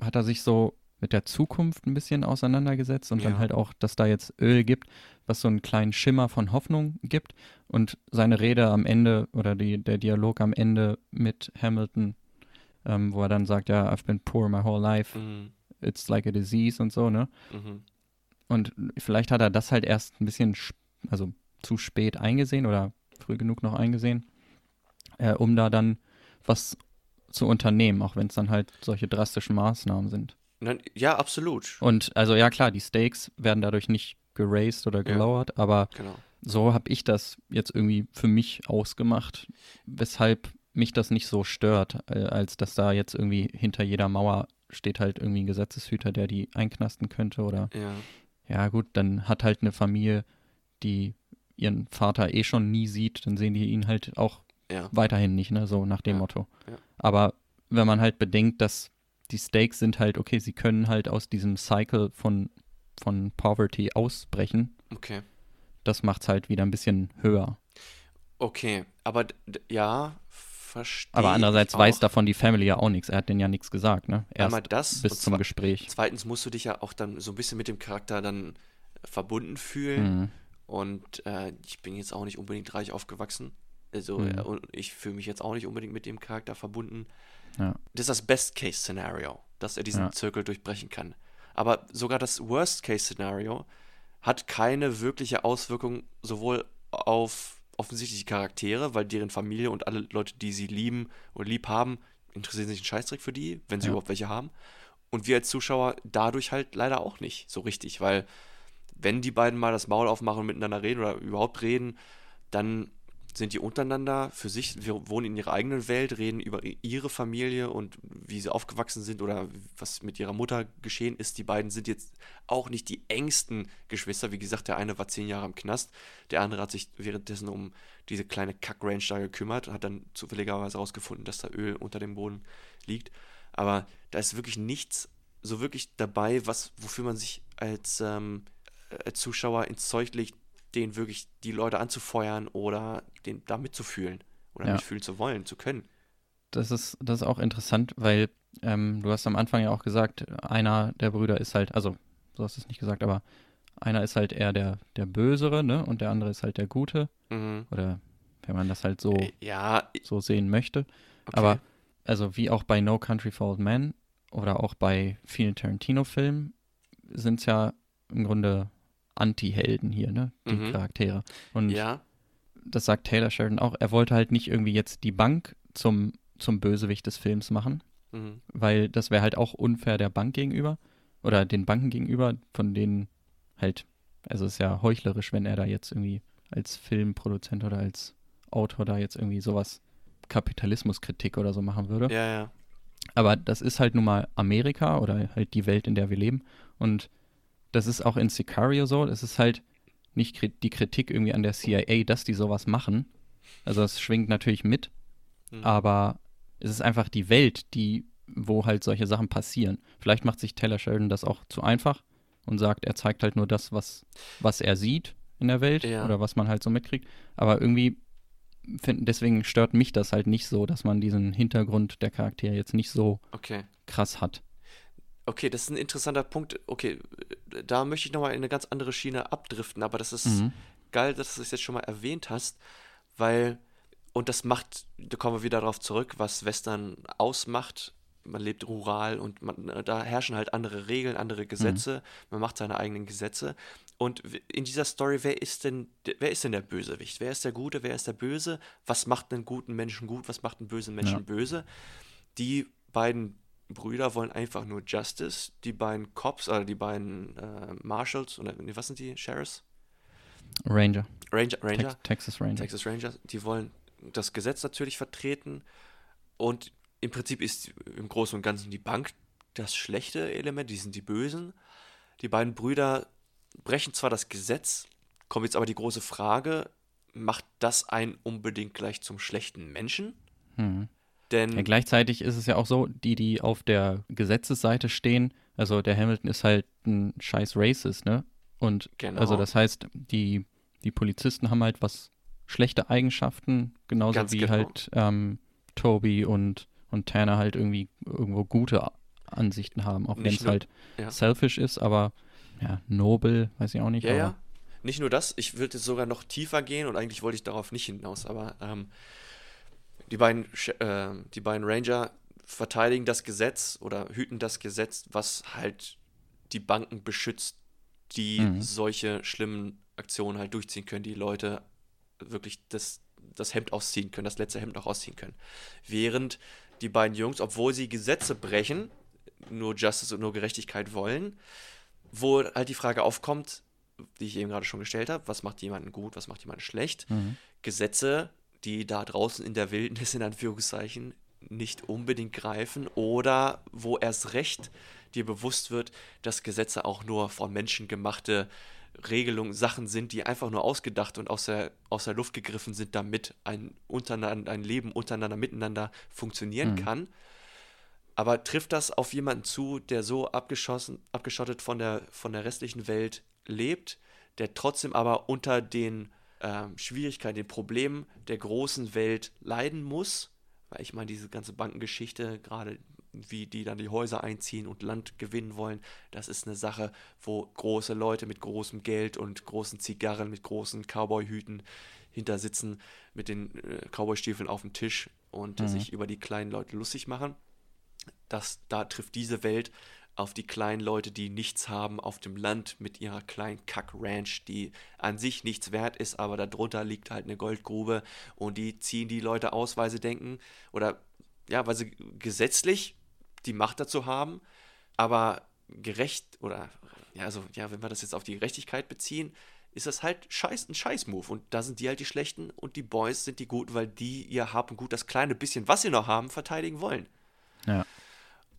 hat er sich so mit der Zukunft ein bisschen auseinandergesetzt und Ja. dann halt auch, dass da jetzt Öl gibt, was so einen kleinen Schimmer von Hoffnung gibt. Und seine Rede am Ende oder die, der Dialog am Ende mit Hamilton, ähm, wo er dann sagt, ja, I've been poor my whole life, Mhm. it's like a disease und so, ne? Mhm. Und vielleicht hat er das halt erst ein bisschen, sch- also zu spät eingesehen oder früh genug noch eingesehen, äh, um da dann was zu unternehmen, auch wenn es dann halt solche drastischen Maßnahmen sind. Ja, absolut. Und also ja klar, die Stakes werden dadurch nicht geraced oder gelowert, aber Genau. so habe ich das jetzt irgendwie für mich ausgemacht, weshalb mich das nicht so stört, äh, als dass da jetzt irgendwie hinter jeder Mauer steht halt irgendwie ein Gesetzeshüter, der die einknasten könnte oder Ja. Ja gut, dann hat halt eine Familie, die ihren Vater eh schon nie sieht, dann sehen die ihn halt auch Ja. weiterhin nicht, ne, so nach dem Ja, Motto. ja. Aber wenn man halt bedenkt, dass die Stakes sind halt, okay, sie können halt aus diesem Cycle von, von Poverty ausbrechen, Okay. das macht's halt wieder ein bisschen höher. Okay, aber ja, verstehe. Aber andererseits weiß davon die Family ja auch nichts. Er hat denen ja nichts gesagt, ne? Erst Einmal das bis zum Gespräch. Zweitens musst du dich ja auch dann so ein bisschen mit dem Charakter dann verbunden fühlen. Mhm. Und äh, ich bin jetzt auch nicht unbedingt reich aufgewachsen. Also, Mhm. äh, und ich fühle mich jetzt auch nicht unbedingt mit dem Charakter verbunden. Ja. Das ist das Best-Case-Szenario, dass er diesen Ja. Zirkel durchbrechen kann. Aber sogar das Worst-Case-Szenario hat keine wirkliche Auswirkung sowohl auf offensichtliche Charaktere, weil deren Familie und alle Leute, die sie lieben oder lieb haben, interessieren sich einen Scheißdreck für die, wenn sie Ja. überhaupt welche haben. Und wir als Zuschauer dadurch halt leider auch nicht so richtig, weil wenn die beiden mal das Maul aufmachen und miteinander reden oder überhaupt reden, dann sind die untereinander für sich, wir wohnen in ihrer eigenen Welt, reden über ihre Familie und wie sie aufgewachsen sind oder was mit ihrer Mutter geschehen ist. Die beiden sind jetzt auch nicht die engsten Geschwister. Wie gesagt, der eine war zehn Jahre im Knast, der andere hat sich währenddessen um diese kleine Kack-Range da gekümmert, hat dann zufälligerweise herausgefunden, dass da Öl unter dem Boden liegt. Aber da ist wirklich nichts so wirklich dabei, was, wofür man sich als, ähm, als Zuschauer ins Zeug legt, den wirklich die Leute anzufeuern oder den da mitzufühlen oder Ja. mitfühlen zu wollen, zu können. Das ist, das ist auch interessant, weil ähm, du hast am Anfang ja auch gesagt, einer der Brüder ist halt, also, so hast du es nicht gesagt, aber einer ist halt eher der, der Bösere, ne? Und der andere ist halt der Gute. Mhm. Oder wenn man das halt so, Äh, Ja, so sehen möchte. okay. Aber also wie auch bei No Country for Old Men oder auch bei vielen Tarantino-Filmen sind es ja im Grunde Anti-Helden hier, ne? Die Mhm. Charaktere. Und ja, das sagt Taylor Sheridan auch, er wollte halt nicht irgendwie jetzt die Bank zum, zum Bösewicht des Films machen, mhm. weil das wäre halt auch unfair der Bank gegenüber oder den Banken gegenüber, von denen halt, also es ist ja heuchlerisch, wenn er da jetzt irgendwie als Filmproduzent oder als Autor da jetzt irgendwie sowas Kapitalismuskritik oder so machen würde. ja, ja. Aber das ist halt nun mal Amerika oder halt die Welt, in der wir leben. Und das ist auch in Sicario so. Es ist halt nicht die Kritik irgendwie an der CIA, dass die sowas machen. Also es schwingt natürlich mit, Mhm. aber es ist einfach die Welt, die, wo halt solche Sachen passieren. Vielleicht macht sich Taylor Sheridan das auch zu einfach und sagt, er zeigt halt nur das, was, was er sieht in der Welt Ja. oder was man halt so mitkriegt. Aber irgendwie find, deswegen stört mich das halt nicht so, dass man diesen Hintergrund der Charaktere jetzt nicht so Okay. krass hat. Okay, das ist ein interessanter Punkt. Okay, da möchte ich nochmal in eine ganz andere Schiene abdriften, aber das ist Mhm. geil, dass du es jetzt schon mal erwähnt hast, weil, und das macht, da kommen wir wieder darauf zurück, was Western ausmacht. Man lebt rural und man, da herrschen halt andere Regeln, andere Gesetze. Man macht seine eigenen Gesetze. Und in dieser Story, wer ist denn, der- wer ist denn der Bösewicht? Wer ist der Gute? Wer ist der Böse? Was macht einen guten Menschen gut? Was macht einen bösen Menschen Ja. böse? Die beiden Brüder wollen einfach nur Justice. Die beiden Cops, oder die beiden äh, Marshals, oder nee, was sind die? Sheriffs? Ranger. Ranger, Ranger? Tex Texas Ranger. Texas Rangers, die wollen das Gesetz natürlich vertreten und im Prinzip ist im Großen und Ganzen die Bank das schlechte Element, die sind die Bösen. Die beiden Brüder brechen zwar das Gesetz, kommt jetzt aber die große Frage, macht das einen unbedingt gleich zum schlechten Menschen? Mhm. Denn Ja, gleichzeitig ist es ja auch so, die, die auf der Gesetzesseite stehen, also der Hamilton ist halt ein scheiß Racist, ne? Und Genau. also das heißt, die, die Polizisten haben halt was schlechte Eigenschaften, genauso Ganz wie genau. halt ähm, Toby und, und Tanner halt irgendwie irgendwo gute Ansichten haben, auch wenn es halt ja. selfish ist, aber ja, nobel, weiß ich auch nicht. Ja, ja. Nicht nur das, ich würde jetzt sogar noch tiefer gehen und eigentlich wollte ich darauf nicht hinaus, aber ähm, die, beiden, äh, die beiden Ranger verteidigen das Gesetz oder hüten das Gesetz, was halt die Banken beschützt, die Mhm. solche schlimmen Aktionen halt durchziehen können, die Leute wirklich das, das Hemd ausziehen können, das letzte Hemd noch ausziehen können. Während die beiden Jungs, obwohl sie Gesetze brechen, nur Justice und nur Gerechtigkeit wollen, wo halt die Frage aufkommt, die ich eben gerade schon gestellt habe, was macht jemanden gut, was macht jemanden schlecht? Mhm. Gesetze, die da draußen in der Wildnis in Anführungszeichen nicht unbedingt greifen oder wo erst recht dir bewusst wird, dass Gesetze auch nur von Menschen gemachte Regelungen, Sachen sind, die einfach nur ausgedacht und aus der, aus der Luft gegriffen sind, damit ein, untereinander, ein Leben untereinander, miteinander funktionieren Mhm. kann. Aber trifft das auf jemanden zu, der so abgeschossen, abgeschottet von der, von der restlichen Welt lebt, der trotzdem aber unter den ähm, Schwierigkeiten, den Problemen der großen Welt leiden muss? Weil ich meine, diese ganze Bankengeschichte, gerade wie die dann die Häuser einziehen und Land gewinnen wollen, das ist eine Sache, wo große Leute mit großem Geld und großen Zigarren, mit großen Cowboyhüten hinter sitzen, mit den äh, Cowboystiefeln auf dem Tisch und Mhm. sich über die kleinen Leute lustig machen dass da trifft diese Welt auf die kleinen Leute, die nichts haben auf dem Land mit ihrer kleinen Kack-Ranch, die an sich nichts wert ist, aber darunter liegt halt eine Goldgrube und die ziehen die Leute aus, weil sie denken, oder ja, weil sie gesetzlich die Macht dazu haben, aber gerecht oder ja, also ja, wenn wir das jetzt auf die Gerechtigkeit beziehen, ist das halt scheiß, ein Scheiß-Move. Und da sind die halt die Schlechten und die Boys sind die Guten, weil die ihr Hab und Gut, das kleine bisschen, was sie noch haben, verteidigen wollen. Ja.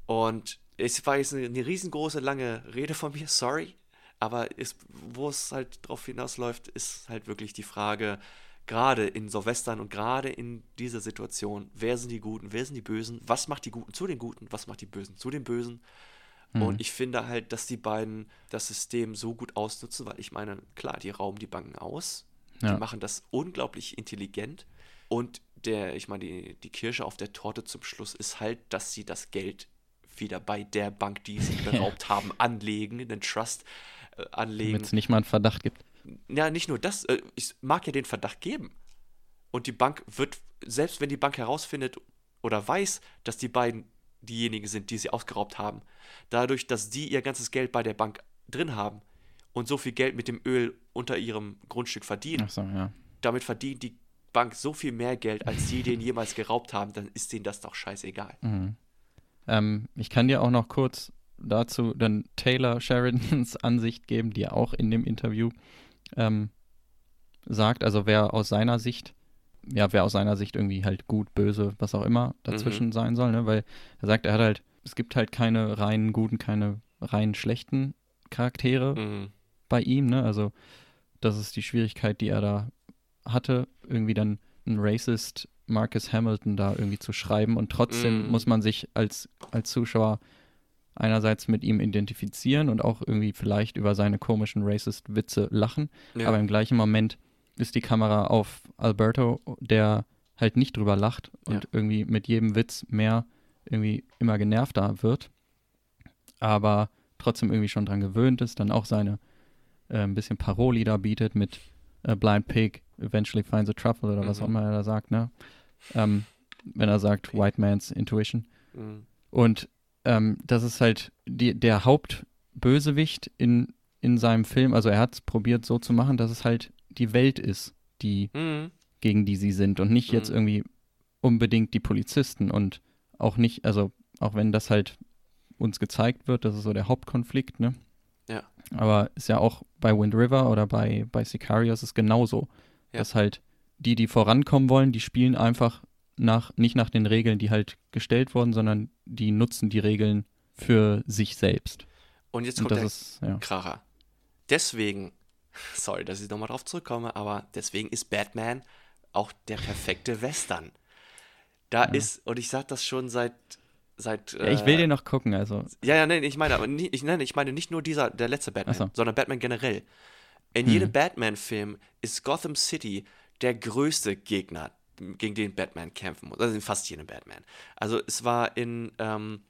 Und es war jetzt eine, eine riesengroße, lange Rede von mir, sorry. Aber wo es halt drauf hinausläuft, ist halt wirklich die Frage, gerade in so Western und gerade in dieser Situation, wer sind die Guten, wer sind die Bösen, was macht die Guten zu den Guten, was macht die Bösen zu den Bösen. Und ich finde halt, dass die beiden das System so gut ausnutzen, weil ich meine, klar, die rauben die Banken aus, Ja. die machen das unglaublich intelligent und der, ich meine, die, die Kirsche auf der Torte zum Schluss ist halt, dass sie das Geld wieder bei der Bank, die sie beraubt <laughs> haben, anlegen, in den Trust. äh, anlegen. Damit es nicht mal einen Verdacht gibt. Ja, nicht nur das, äh, ich mag ja den Verdacht geben. Und die Bank wird, selbst wenn die Bank herausfindet oder weiß, dass die beiden diejenigen sind, die sie ausgeraubt haben, dadurch, dass die ihr ganzes Geld bei der Bank drin haben und so viel Geld mit dem Öl unter ihrem Grundstück verdienen, Achso, ja. damit verdient die Bank so viel mehr Geld, als die den jemals geraubt haben, dann ist denen das doch scheißegal. Mhm. Ähm, ich kann dir auch noch kurz dazu dann Taylor Sheridans <laughs> Ansicht geben, die er auch in dem Interview ähm, sagt, also wer aus seiner Sicht, ja, wer aus seiner Sicht irgendwie halt gut, böse, was auch immer dazwischen sein soll, ne? Weil er sagt, er hat halt, es gibt halt keine reinen guten, keine rein schlechten Charaktere Mhm. bei ihm, ne? Also das ist die Schwierigkeit, die er da hatte, irgendwie dann einen Racist Marcus Hamilton da irgendwie zu schreiben und trotzdem Mm. muss man sich als, als Zuschauer einerseits mit ihm identifizieren und auch irgendwie vielleicht über seine komischen Racist-Witze lachen, Ja. aber im gleichen Moment ist die Kamera auf Alberto, der halt nicht drüber lacht und Ja. irgendwie mit jedem Witz mehr irgendwie immer genervter wird, aber trotzdem irgendwie schon dran gewöhnt ist, dann auch seine äh, ein bisschen Paroli da bietet mit äh, Blind Pig eventually finds a truffle oder was Mhm. auch immer er da sagt, ne? Ähm, wenn er sagt White Man's Intuition. Mhm. Und ähm, das ist halt die, der Hauptbösewicht in, in seinem Film. Also er hat es probiert so zu machen, dass es halt die Welt ist, die Mhm. gegen die sie sind und nicht jetzt Mhm. irgendwie unbedingt die Polizisten und auch nicht, also auch wenn das halt uns gezeigt wird, das ist so der Hauptkonflikt, ne? Ja. Aber ist ja auch bei Wind River oder bei, bei Sicarios ist genauso, Ja. dass halt die, die vorankommen wollen, die spielen einfach nach, nicht nach den Regeln, die halt gestellt wurden, sondern die nutzen die Regeln für sich selbst. Und jetzt Und kommt das der ist, ja. Kracher. Deswegen, <laughs> sorry, dass ich nochmal drauf zurückkomme, aber deswegen ist Batman auch der perfekte Western. Da ist, und ich sag das schon seit, seit ja ich will äh, den noch gucken, also Ja, ja, nein, ich meine, aber nie, ich, nein, ich meine nicht nur dieser, der letzte Batman, so. sondern Batman generell. In Hm. jedem Batman-Film ist Gotham City der größte Gegner, gegen den Batman kämpfen muss. Also in fast jedem Batman. Also es war in, ähm,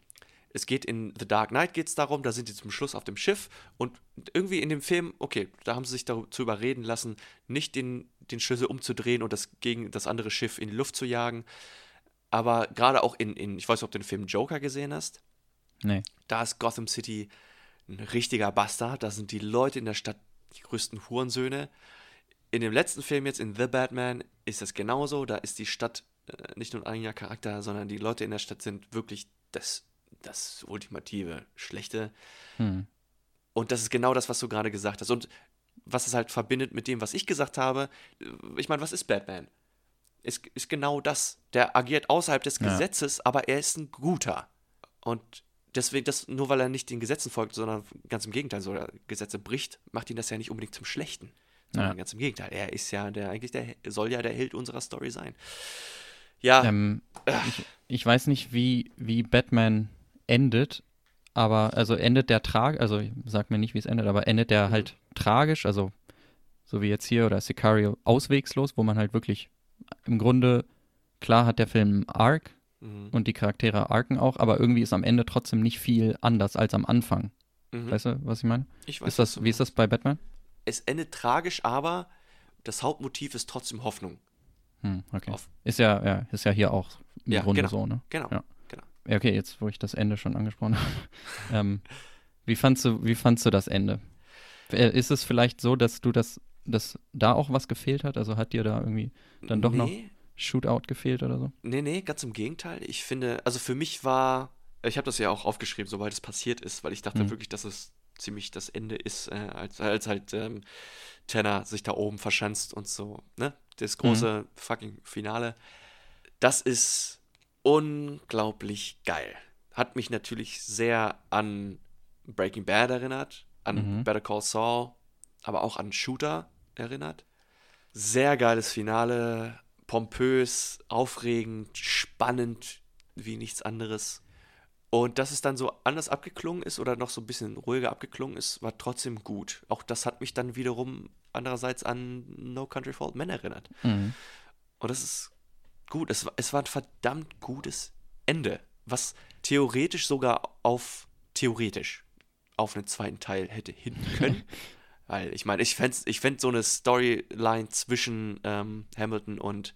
es geht in The Dark Knight geht es darum, da sind die zum Schluss auf dem Schiff und irgendwie in dem Film, okay, da haben sie sich dazu überreden lassen, nicht den, den Schlüssel umzudrehen und das gegen das andere Schiff in die Luft zu jagen. Aber gerade auch in, in, ich weiß nicht, ob du den Film Joker gesehen hast nee. da ist Gotham City ein richtiger Bastard. Da sind die Leute in der Stadt die größten Hurensöhne. In dem letzten Film jetzt, in The Batman, ist das genauso. Da ist die Stadt äh, nicht nur ein eigener Charakter, sondern die Leute in der Stadt sind wirklich das, das ultimative Schlechte. Hm. Und das ist genau das, was du gerade gesagt hast. Und was es halt verbindet mit dem, was ich gesagt habe, äh, ich meine, was ist Batman? Ist, ist genau das. Der agiert außerhalb des Ja. Gesetzes, aber er ist ein guter. Und deswegen, das, nur weil er nicht den Gesetzen folgt, sondern ganz im Gegenteil, so Gesetze bricht, macht ihn das ja nicht unbedingt zum Schlechten. Ja. ganz im Gegenteil. Er ist ja der, eigentlich der, soll ja der Held unserer Story sein. Ja, Ähm, ich, ich weiß nicht, wie, wie Batman endet, aber also endet der tragisch, also sag mir nicht, wie es endet, aber endet der Mhm. halt tragisch, also so wie jetzt hier oder Sicario auswegslos, wo man halt wirklich im Grunde, klar hat der Film Arc mhm. und die Charaktere arken auch, aber irgendwie ist am Ende trotzdem nicht viel anders als am Anfang. Mhm. Weißt du, was ich meine? ich weiß, Ist das, wie ist das bei Batman? Es endet tragisch, aber das Hauptmotiv ist trotzdem Hoffnung. Hm, okay. Auf- Ist ja, ja, ist ja hier auch im Ja, Grunde genau. so, ne? Genau. Ja. genau. Ja, okay, jetzt, wo ich das Ende schon angesprochen <laughs> habe. ähm, wie, fandst du, wie fandst du das Ende? Äh, Ist es vielleicht so, dass du das, dass da auch was gefehlt hat? Also hat dir da irgendwie dann doch noch Nee, Shootout gefehlt oder so? Nee, nee, ganz im Gegenteil. Ich finde, also für mich war, ich habe das ja auch aufgeschrieben, sobald es passiert ist, weil ich dachte Mhm. wirklich, dass es ziemlich das Ende ist, äh, als, als halt ähm, Tanner sich da oben verschanzt und so, ne? Das große fucking Finale. Das ist unglaublich geil. Hat mich natürlich sehr an Breaking Bad erinnert, an Mhm. Better Call Saul, aber auch an Shooter erinnert. Sehr geiles Finale, pompös, aufregend, spannend wie nichts anderes. Und dass es dann so anders abgeklungen ist oder noch so ein bisschen ruhiger abgeklungen ist, war trotzdem gut. Auch das hat mich dann wiederum andererseits an No Country for Old Men erinnert. Mhm. Und das ist gut. Es, war- es war ein verdammt gutes Ende, was theoretisch sogar auf theoretisch auf einen zweiten Teil hätte hin <laughs> können. Weil ich meine, ich fände ich fänd so eine Storyline zwischen ähm, Hamilton und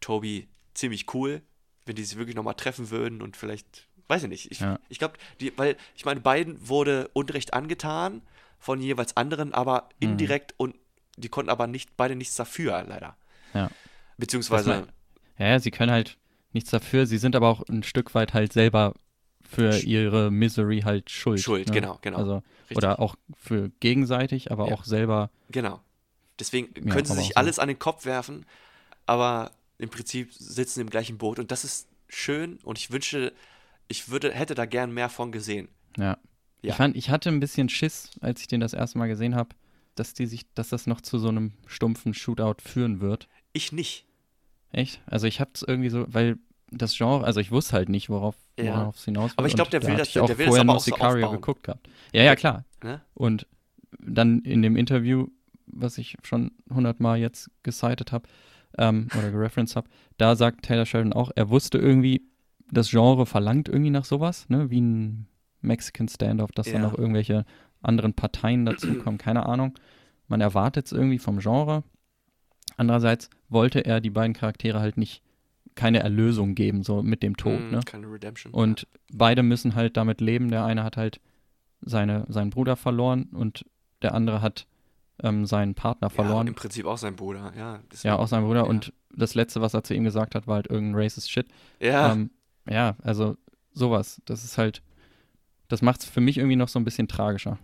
Toby ziemlich cool, wenn die sich wirklich nochmal treffen würden und vielleicht, weiß ich nicht. Ich, Ja. ich glaube, weil ich meine, beiden wurde Unrecht angetan von jeweils anderen, aber Mhm. indirekt und die konnten aber nicht beide nichts dafür, leider. Ja. Beziehungsweise, Das Ja, sie können halt nichts dafür. Sie sind aber auch ein Stück weit halt selber für ihre Misery halt schuld. Schuld, ne? genau, genau. Also, Richtig. oder auch für gegenseitig, aber Ja. auch selber. Genau. Deswegen Ja, können sie sich auch so. alles an den Kopf werfen, aber im Prinzip sitzen im gleichen Boot und das ist schön und ich wünschte, ich würde, hätte da gern mehr von gesehen. Ja. Ja. Ich fand, ich hatte ein bisschen Schiss, als ich den das erste Mal gesehen habe, dass die sich, dass das noch zu so einem stumpfen Shootout führen wird. Ich nicht. Echt? Also ich hab's irgendwie so, weil das Genre, also ich wusste halt nicht, worauf Ja. worauf es hinaus will. Aber ich glaub, und der da will das- ich auch der will das vorher aber nur auch so Sicario aufbauen. geguckt gehabt. Ja, ja, klar. Ne? Und dann in dem Interview, was ich schon hundertmal jetzt gecited habe ähm, oder gereferenced habe, da sagt Taylor Sheridan auch, er wusste irgendwie, das Genre verlangt irgendwie nach sowas, ne, wie ein Mexican Standoff, dass dann Ja. noch irgendwelche anderen Parteien dazukommen, keine Ahnung. Man erwartet es irgendwie vom Genre. Andererseits wollte er die beiden Charaktere halt nicht keine Erlösung geben, so mit dem Tod, Mm, ne? Keine Redemption. Und beide müssen halt damit leben. Der eine hat halt seine, seinen Bruder verloren und der andere hat ähm, seinen Partner ja, verloren. im Prinzip auch sein Bruder, ja. deswegen- Ja, auch sein Bruder. Ja. Und das Letzte, was er zu ihm gesagt hat, war halt irgendein racist Shit. Ja, Ähm, ja, also sowas. Das ist halt, das macht es für mich irgendwie noch so ein bisschen tragischer.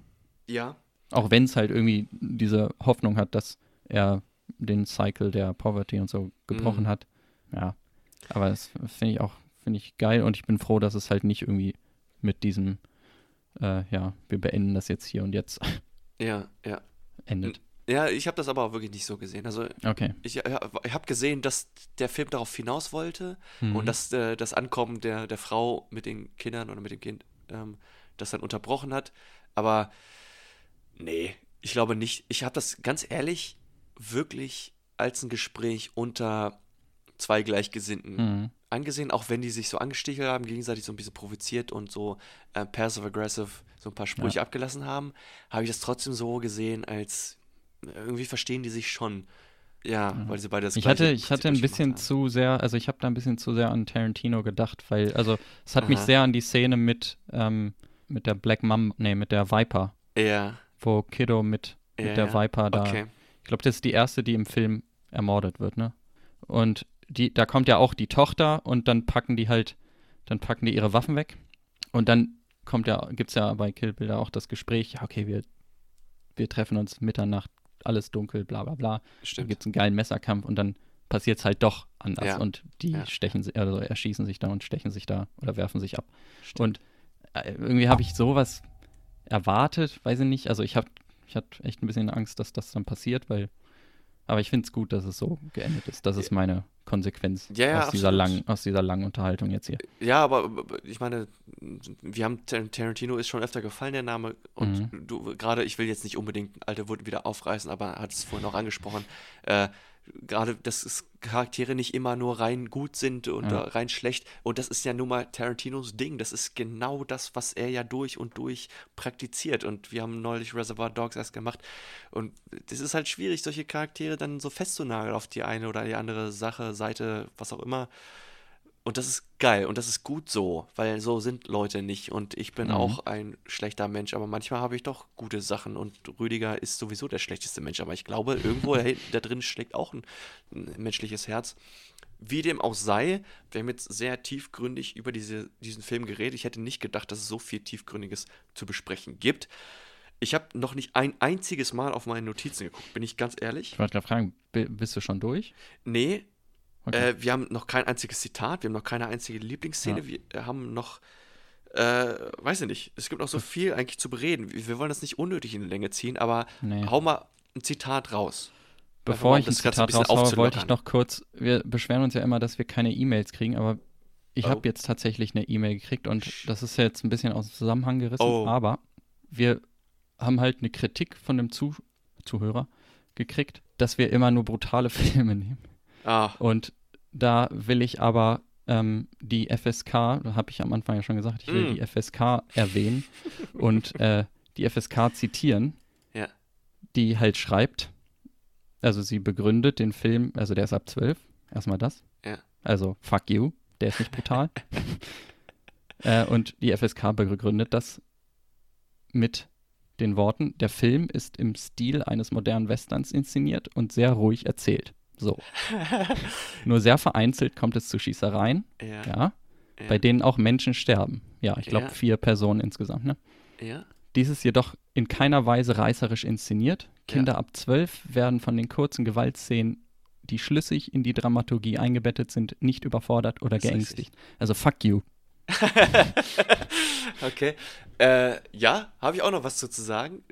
ja. Auch wenn es halt irgendwie diese Hoffnung hat, dass er den Cycle der Poverty und so gebrochen Mhm. hat. Ja, aber das finde ich auch, finde ich geil und ich bin froh, dass es halt nicht irgendwie mit diesem, äh, ja, wir beenden das jetzt hier und jetzt Ja, ja. <laughs> endet. Ja, ich habe das aber auch wirklich nicht so gesehen. Also Okay. ich, ja, ich habe gesehen, dass der Film darauf hinaus wollte Mhm. und dass äh, das Ankommen der, der Frau mit den Kindern oder mit dem Kind ähm, das dann unterbrochen hat. Aber nee, ich glaube nicht. Ich habe das ganz ehrlich wirklich als ein Gespräch unter zwei Gleichgesinnten Mhm. angesehen, auch wenn die sich so angestichelt haben, gegenseitig so ein bisschen provoziert und so äh, passive-aggressive so ein paar Sprüche abgelassen haben, habe ich das trotzdem so gesehen, als irgendwie verstehen die sich schon. Ja, weil sie beide das Ich hatte, ich hatte ein bisschen zu sehr, also ich habe da ein bisschen zu sehr an Tarantino gedacht, weil, also es hat mich Aha. sehr an die Szene mit, ähm, mit der Black Mom, nee, mit der Viper, Ja, wo Kiddo mit, mit ja, der ja. Viper da Okay. Ich glaube, das ist die erste, die im Film ermordet wird, ne? Und die, da kommt ja auch die Tochter und dann packen die halt, dann packen die ihre Waffen weg. Und dann kommt ja, gibt's ja bei Kill Bill auch das Gespräch, ja, okay, wir, wir treffen uns Mitternacht, alles dunkel, bla bla bla. Dann Stimmt. gibt's einen geilen Messerkampf und dann passiert's halt doch anders. Ja. Und die Ja. stechen, also erschießen sich da und stechen sich da oder werfen sich ab. Und äh, irgendwie habe ich sowas erwartet, weiß ich nicht. Also ich habe ich hatte echt ein bisschen Angst, dass das dann passiert, weil aber ich finde es gut, dass es so geendet ist. Das ist meine Konsequenz Ja, ja, aus, dieser langen, aus dieser langen Unterhaltung jetzt hier. Ja, aber ich meine, wir haben Tar- Tarantino ist schon öfter gefallen, der Name. Und Mhm. du, gerade, ich will jetzt nicht unbedingt alte Wunden wieder aufreißen, aber hat es vorhin auch angesprochen. Äh, gerade, dass es Charaktere nicht immer nur rein gut sind und Ja. rein schlecht. Und das ist ja nun mal Tarantinos Ding. Das ist genau das, was er ja durch und durch praktiziert. Und wir haben neulich Reservoir Dogs erst gemacht. Und das ist halt schwierig, solche Charaktere dann so festzunageln auf die eine oder die andere Sache, Seite, was auch immer. Und das ist geil und das ist gut so, weil so sind Leute nicht. Und ich bin Mhm. auch ein schlechter Mensch, aber manchmal habe ich doch gute Sachen und Rüdiger ist sowieso der schlechteste Mensch. Aber ich glaube, irgendwo da, drin schlägt auch ein, ein menschliches Herz. Wie dem auch sei, wir haben jetzt sehr tiefgründig über diese, diesen Film geredet. Ich hätte nicht gedacht, dass es so viel Tiefgründiges zu besprechen gibt. Ich habe noch nicht ein einziges Mal auf meine Notizen geguckt, bin ich ganz ehrlich. Ich wollte gerade fragen, bi- bist du schon durch? Nee, Okay. äh, wir haben noch kein einziges Zitat, wir haben noch keine einzige Lieblingsszene, Ja. wir haben noch, äh, weiß ich nicht, es gibt noch so viel eigentlich zu bereden. Wir, wollen das nicht unnötig in die Länge ziehen, aber Nee. hau mal ein Zitat raus. Bevor ich ein Zitat raushaue, wollte ich noch kurz, wir beschweren uns ja immer, dass wir keine E-Mails kriegen, aber ich Oh. habe jetzt tatsächlich eine E-Mail gekriegt und das ist jetzt ein bisschen aus dem Zusammenhang gerissen, Oh. aber wir haben halt eine Kritik von dem Zu Zuhörer gekriegt, dass wir immer nur brutale <laughs> Filme nehmen. Ah, Und da will ich aber ähm, die FSK, habe ich am Anfang ja schon gesagt, ich will Mm. die FSK erwähnen und äh, die FSK zitieren, Ja. die halt schreibt, also sie begründet den Film, also der ist ab 12, erstmal das. Ja. Also fuck you, der ist nicht brutal. <laughs> äh, und die FSK begründet das mit den Worten, der Film ist im Stil eines modernen Westerns inszeniert und sehr ruhig erzählt. So. <laughs> Nur sehr vereinzelt kommt es zu Schießereien, Ja. ja, Ja. bei denen auch Menschen sterben. Ja, ich glaube Ja. vier Personen insgesamt, ne? ja. Dies ist jedoch in keiner Weise reißerisch inszeniert. Kinder ab zwölf werden von den kurzen Gewaltszenen, die schlüssig in die Dramaturgie eingebettet sind, nicht überfordert oder Das geängstigt. Also fuck you. <laughs> Okay. Äh, ja, habe ich auch noch was zu sagen.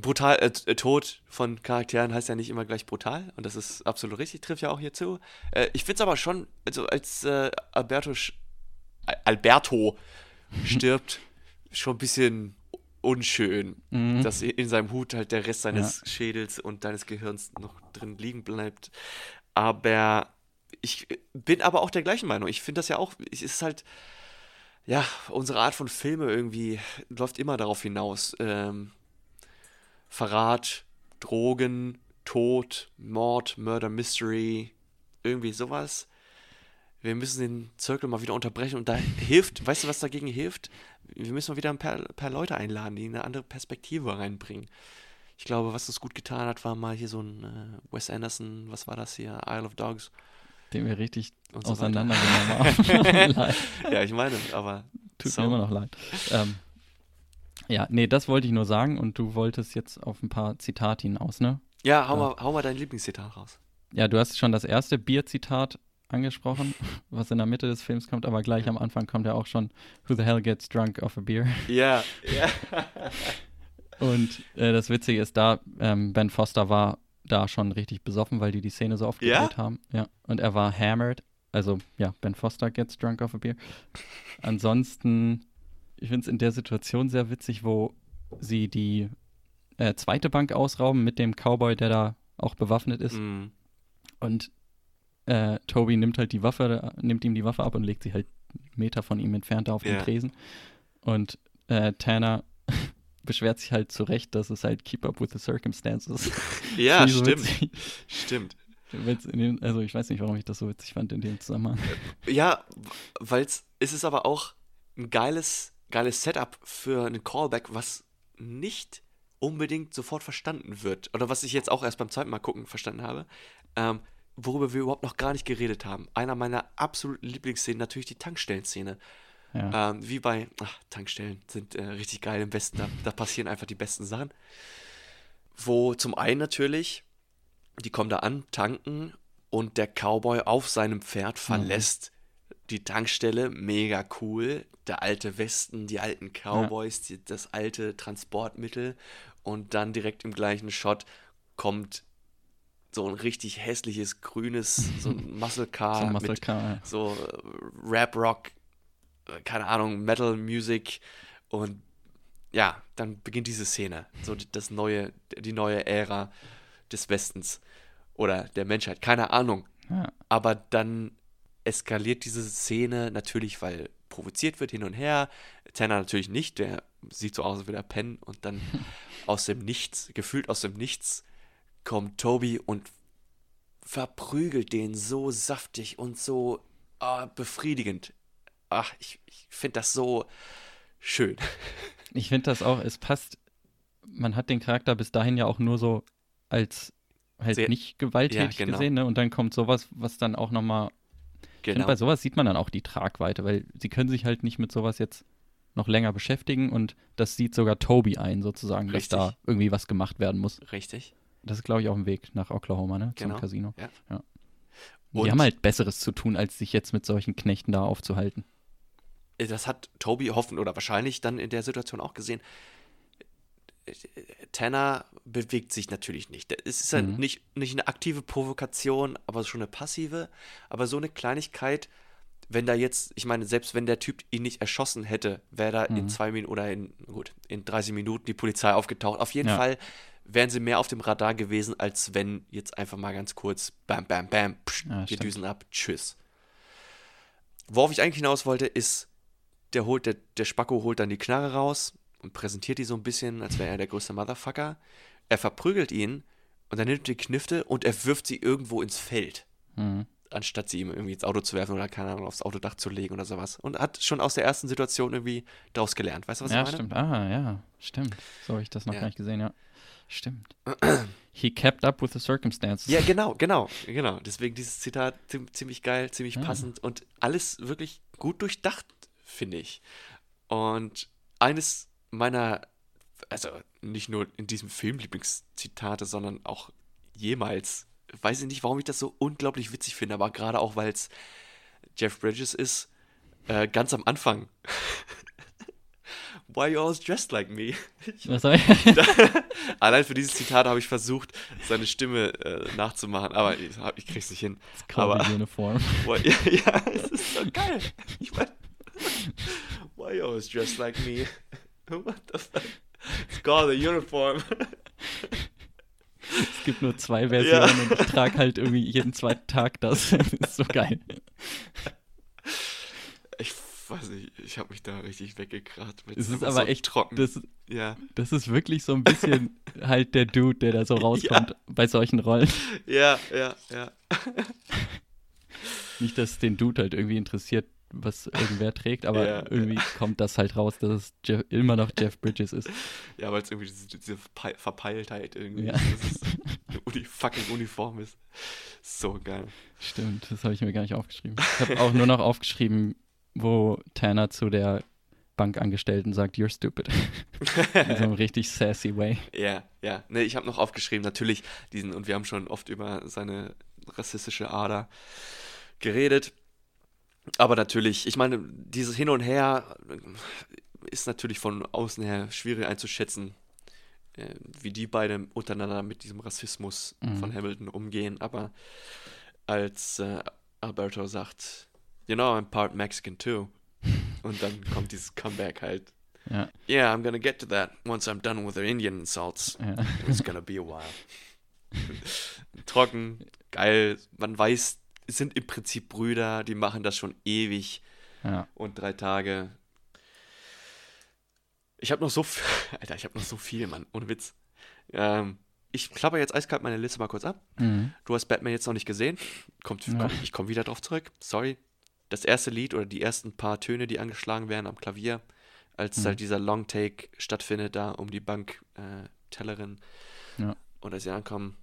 Äh, Brutal, äh, äh, Tod von Charakteren heißt ja nicht immer gleich brutal und das ist absolut richtig, trifft ja auch hier zu. Äh, ich finde es aber schon, also als äh, Alberto, Alberto <laughs> stirbt, schon ein bisschen unschön, Mhm. dass in seinem Hut halt der Rest seines Schädels und deines Gehirns noch drin liegen bleibt. Aber ich bin aber auch der gleichen Meinung. Ich finde das ja auch, es ist halt, ja, unsere Art von Filme irgendwie läuft immer darauf hinaus. Ähm, Verrat, Drogen, Tod, Mord, Murder, Mystery, irgendwie sowas. Wir müssen den Zirkel mal wieder unterbrechen und da hilft, weißt du, was dagegen hilft? Wir müssen mal wieder ein paar, paar Leute einladen, die eine andere Perspektive reinbringen. Ich glaube, was das gut getan hat, war mal hier so ein äh, Wes Anderson, was war das hier? Isle of Dogs. Den wir richtig so auseinandergenommen haben. <laughs> Ja, ich meine, aber Tut so. mir immer noch leid. Ähm, ja, nee, das wollte ich nur sagen und du wolltest jetzt auf ein paar Zitate hinaus, ne? Ja, hau, Ja. Mal, hau mal dein Lieblingszitat raus. Ja, du hast schon das erste Bierzitat angesprochen, <laughs> was in der Mitte des Films kommt, aber gleich am Anfang kommt ja auch schon Who the hell gets drunk off a beer? Ja, ja. <laughs> Und äh, das Witzige ist da, ähm, Ben Foster war da schon richtig besoffen, weil die die Szene so oft Ja? gedreht haben. Ja. Und er war hammered. Also, ja, Ben Foster gets drunk off a beer. Ansonsten, ich finde es in der Situation sehr witzig, wo sie die äh, zweite Bank ausrauben mit dem Cowboy, der da auch bewaffnet ist. Mm, Und äh, Toby nimmt halt die Waffe, nimmt ihm die Waffe ab und legt sie halt einen Meter von ihm entfernt auf den Ja. Tresen. Und äh, Tanner <laughs> beschwert sich halt zu Recht, dass es halt Keep Up with the Circumstances. <laughs> Ja, <laughs> so stimmt. witzig. Stimmt. Dem, also ich weiß nicht, warum ich das so witzig fand in dem Zusammenhang. Ja, weil es ist aber auch ein geiles, geiles Setup für einen Callback, was nicht unbedingt sofort verstanden wird. Oder was ich jetzt auch erst beim zweiten Mal gucken verstanden habe. Ähm, worüber wir überhaupt noch gar nicht geredet haben. Einer meiner absoluten Lieblingsszenen, natürlich die Tankstellenszene. Ja. Ähm, wie bei, ach, Tankstellen sind äh, richtig geil im Westen, da, da passieren einfach die besten Sachen. Wo zum einen natürlich, die kommen da an, tanken und der Cowboy auf seinem Pferd verlässt die Tankstelle, mega cool. Der alte Westen, die alten Cowboys, die, das alte Transportmittel und dann direkt im gleichen Shot kommt so ein richtig hässliches grünes, so ein <laughs> Muscle Car so ein Muscle mit Car, ja. so äh, Rap Rock, äh, keine Ahnung, Metal Music und ja, dann beginnt diese Szene, so das neue, die neue Ära des Westens oder der Menschheit, keine Ahnung. Ja. Aber dann eskaliert diese Szene natürlich, weil provoziert wird hin und her. Tanner natürlich nicht, der sieht so aus, als würde er pennen und dann <laughs> aus dem Nichts, gefühlt aus dem Nichts, kommt Toby und verprügelt den so saftig und so ah, befriedigend. Ach, ich, ich finde das so schön. <laughs> Ich finde das auch, es passt, man hat den Charakter bis dahin ja auch nur so als halt Sehr- nicht gewalttätig Ja, genau. gesehen, ne? Und dann kommt sowas, was dann auch nochmal Ich finde, Genau. bei sowas sieht man dann auch die Tragweite, weil sie können sich halt nicht mit sowas jetzt noch länger beschäftigen und das sieht sogar Toby ein, sozusagen, Richtig. dass da irgendwie was gemacht werden muss. Richtig. Das ist, glaube ich, auch ein Weg nach Oklahoma, ne? Zum Genau, Casino. ja. Und- die haben halt Besseres zu tun, als sich jetzt mit solchen Knechten da aufzuhalten. Äh, das hat Toby hoffen oder wahrscheinlich dann in der Situation auch gesehen. Tanner bewegt sich natürlich nicht. Es ist ja Mhm. nicht, nicht eine aktive Provokation, aber schon eine passive. Aber so eine Kleinigkeit, wenn da jetzt, ich meine, selbst wenn der Typ ihn nicht erschossen hätte, wäre da in Mhm. zwei Minuten oder in, gut, in 30 Minuten die Polizei aufgetaucht. Auf jeden Ja. Fall wären sie mehr auf dem Radar gewesen, als wenn jetzt einfach mal ganz kurz bam, bam, bam, psch, Ja, wir stimmt. düsen ab, tschüss. Worauf ich eigentlich hinaus wollte, ist, der holt, der, der Spacko holt dann die Knarre raus und präsentiert die so ein bisschen, als wäre er der größte Motherfucker. Er verprügelt ihn und dann nimmt er die Knifte und er wirft sie irgendwo ins Feld. Mhm. Anstatt sie ihm irgendwie ins Auto zu werfen oder keine Ahnung, aufs Autodach zu legen oder sowas. Und hat schon aus der ersten Situation irgendwie draus gelernt. Weißt du, was ja, ich meine? stimmt. Ah, ja, stimmt. So habe ich das noch Ja. gar nicht gesehen, ja. Stimmt. <clears throat> He kept up with the circumstances. Ja, genau, genau, genau. Deswegen dieses Zitat ziem- ziemlich geil, ziemlich Ah. passend und alles wirklich gut durchdacht, finde ich. Und eines meiner, also nicht nur in diesem Film Lieblingszitate, sondern auch jemals, weiß ich nicht, warum ich das so unglaublich witzig finde, aber gerade auch, weil es Jeff Bridges ist, äh, ganz am Anfang. <laughs> Why you always dressed like me? Was soll ich? <laughs> Allein für dieses Zitat habe ich versucht, seine Stimme äh, nachzumachen, aber ich, ich krieg's nicht hin. Call Aber uniform. <laughs> Why, ja, ja, es ist so geil. Ich mein, why you always dressed like me? <laughs> What the fuck? It's called a uniform. <laughs> Es gibt nur zwei Versionen und ich trage halt irgendwie jeden zweiten Tag das. <laughs> das ist so geil. Ich weiß nicht, ich habe mich da richtig weggekracht. Es ist so aber echt trocken. Das, ja, das ist wirklich so ein bisschen halt der Dude, der da so rauskommt bei solchen Rollen. ja, ja, ja. Nicht, dass es den Dude halt irgendwie interessiert, was irgendwer trägt, aber <laughs> Ja. irgendwie kommt das halt raus, dass es Jeff, immer noch Jeff Bridges ist. Ja, weil es irgendwie diese, diese Verpe- Verpeiltheit irgendwie Ja. ist, eine <laughs> Uni fucking Uniform ist. So geil. Stimmt, das habe ich mir gar nicht aufgeschrieben. Ich habe auch nur noch aufgeschrieben, wo Tanner zu der Bankangestellten sagt, you're stupid. <laughs> In so einem richtig sassy way. Ja, ja. Ne, ich habe noch aufgeschrieben, natürlich diesen, und wir haben schon oft über seine rassistische Ader geredet. Aber natürlich, ich meine, dieses Hin und Her ist natürlich von außen her schwierig einzuschätzen, äh, wie die beiden untereinander mit diesem Rassismus von Hamilton umgehen. Aber als äh, Alberto sagt, you know, I'm part Mexican too. <laughs> Und dann kommt dieses Comeback halt. Ja, Yeah, I'm gonna get to that once I'm done with the Indian insults. ja. It's gonna be a while. <laughs> Trocken, geil. Man weiß, sind im Prinzip Brüder, die machen das schon ewig ja. und drei Tage. Ich habe noch so viel, <laughs> Alter, ich habe noch so viel, Mann, ohne Witz. Ähm, ich klapper jetzt eiskalt meine Liste mal kurz ab. Mhm. Du hast Batman jetzt noch nicht gesehen. Kommt, Ja. komm, ich komme wieder drauf zurück. Sorry. Das erste Lied oder die ersten paar Töne, die angeschlagen werden am Klavier, als Mhm. halt dieser Long Take stattfindet, da um die Banktellerin. Äh, Tellerin. Ja. Und als sie ankommen,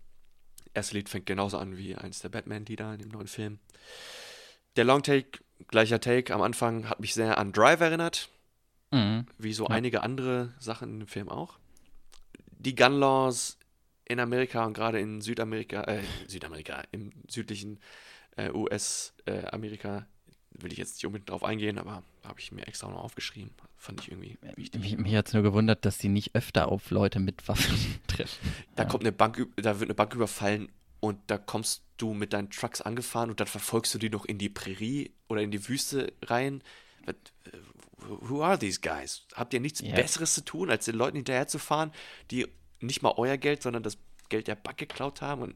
erste Lied fängt genauso an wie eins der Batman-Lieder in dem neuen Film. Der Long Take, gleicher Take am Anfang, hat mich sehr an Drive erinnert Mhm. wie so Ja. einige andere Sachen in dem Film auch. Die Gun Laws in Amerika und gerade in Südamerika, äh, Südamerika, im südlichen äh, US-Amerika, will ich jetzt nicht unbedingt drauf eingehen, aber habe ich mir extra noch aufgeschrieben. Fand ich irgendwie wichtig. Mich, mich hat es nur gewundert, dass die nicht öfter auf Leute mit Waffen <laughs> treffen. Da Ja. kommt eine Bank, da wird eine Bank überfallen und da kommst du mit deinen Trucks angefahren und dann verfolgst du die noch in die Prärie oder in die Wüste rein. Äh, Who are these guys? Habt ihr nichts Ja. Besseres zu tun, als den Leuten hinterherzufahren, die nicht mal euer Geld, sondern das Geld der Bank geklaut haben? Und,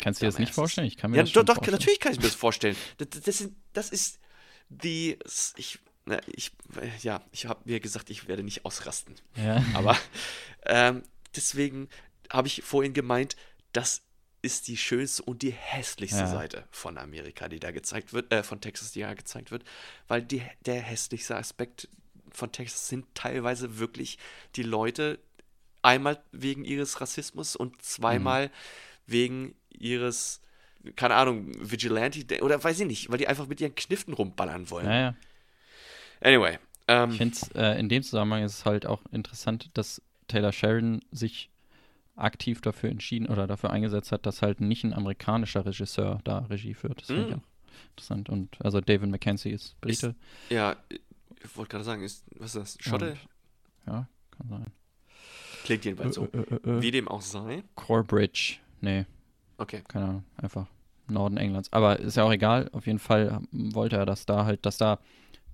Kannst du dir das nicht vorstellen? Ich kann mir ja, das doch, doch vorstellen. natürlich kann ich mir das vorstellen. Das, das, sind, das ist die. Ich, ich, ja, ich habe mir gesagt, ich werde nicht ausrasten. Ja. Aber ähm, deswegen habe ich vorhin gemeint, das ist die schönste und die hässlichste Ja. Seite von Amerika, die da gezeigt wird, äh, von Texas, die da gezeigt wird, weil die, der hässlichste Aspekt von Texas sind teilweise wirklich die Leute, einmal wegen ihres Rassismus und zweimal wegen ihres, keine Ahnung, Vigilante, oder weiß ich nicht, weil die einfach mit ihren Kniften rumballern wollen. ja, ja. Anyway, ähm, Ich finde äh, in dem Zusammenhang ist es halt auch interessant, dass Taylor Sheridan sich aktiv dafür entschieden oder dafür eingesetzt hat, dass halt nicht ein amerikanischer Regisseur da Regie führt. Das finde ich Mm. auch interessant. Und also David Mackenzie ist Brite. ja, ich wollte gerade sagen, ist, was ist das, Schotte? Und- Ja, kann sein. Klingt jedenfalls so. Äh, äh, äh, Wie dem auch sei. Corbridge. Nee, Okay. keine Ahnung. Einfach Norden Englands. Aber ist ja auch egal. Auf jeden Fall wollte er, dass da halt, dass da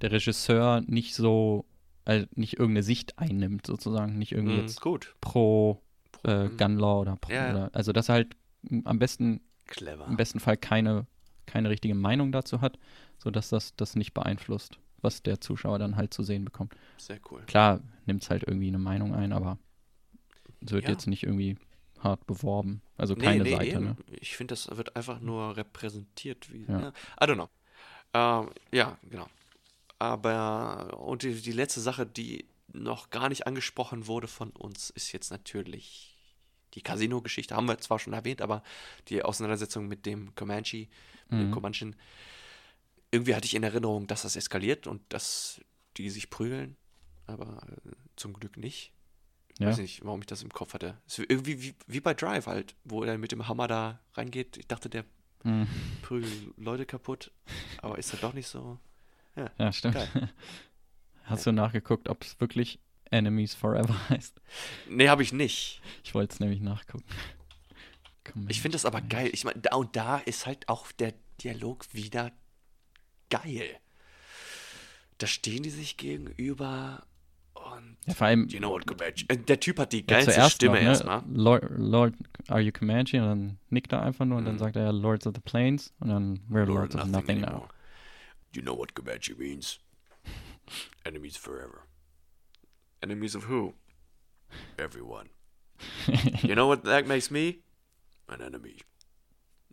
der Regisseur nicht so, äh, nicht irgendeine Sicht einnimmt, sozusagen. Nicht irgendwie Mhm, jetzt gut. pro äh, Mhm. Gun Law oder, pro, Ja. oder also dass er halt am besten Clever. im besten Fall keine keine richtige Meinung dazu hat, sodass das das nicht beeinflusst. was der Zuschauer dann halt zu sehen bekommt. Sehr cool. Klar nimmt es halt irgendwie eine Meinung ein, aber es wird Ja. jetzt nicht irgendwie hart beworben. Also Nee, keine nee, Seite, eben. ne? Ich finde, das wird einfach nur repräsentiert. Wie, Ja. ja. I don't know. Ähm, ja, genau. Aber, und die, die letzte Sache, die noch gar nicht angesprochen wurde von uns, ist jetzt natürlich die Casino-Geschichte. Haben wir zwar schon erwähnt, aber die Auseinandersetzung mit dem Comanche, mit dem Mhm. Comanchen. Irgendwie hatte ich in Erinnerung, dass das eskaliert und dass die sich prügeln, aber äh, zum Glück nicht. Ich Ja. weiß nicht, warum ich das im Kopf hatte. Ist irgendwie wie, wie bei Drive halt, wo er mit dem Hammer da reingeht. Ich dachte, der Mhm. prügelt Leute kaputt, aber ist er doch nicht so. Ja, stimmt. Geil. <laughs> Hast du nachgeguckt, ob es wirklich Enemies Forever <laughs> heißt? Nee, habe ich nicht. Ich wollte es nämlich nachgucken. Komm, Ich finde das aber geil. Ich meine, da und da ist halt auch der Dialog wieder geil. Da stehen die sich gegenüber und. Ja, vor allem You know what, Comanche? Äh, Der Typ hat die ja, geilste zuerst Stimme noch, ne? erstmal. Lord, Lord, are you Comanche? Und dann nickt er einfach nur und dann Mhm. sagt er Lords of the Plains und dann We're You're Lords of Nothing now. anymore. You know what Comanche means? Enemies forever. Enemies of who? Everyone. <laughs> You know what that makes me? An enemy.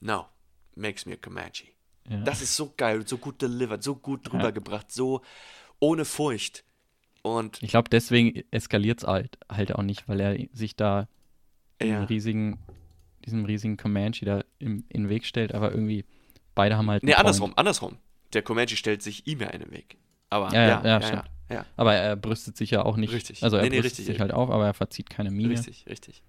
No. Makes me a Comanche. Ja. Das ist so geil, so gut delivered, so gut rübergebracht, so ohne Furcht. Und Ich glaube, deswegen eskaliert es halt, halt auch nicht, weil er sich da Ja. riesigen, diesem riesigen Comanche da im, in den Weg stellt, aber irgendwie beide haben halt. Nee, andersrum, Point. andersrum. Der Comanche stellt sich ihm ja in den Weg. Aber Ja, ja, ja, stimmt. ja, Aber er brüstet sich ja auch nicht. Richtig. Also er Nee, nee, brüstet richtig, sich halt auf, aber er verzieht keine Miene. Richtig, richtig.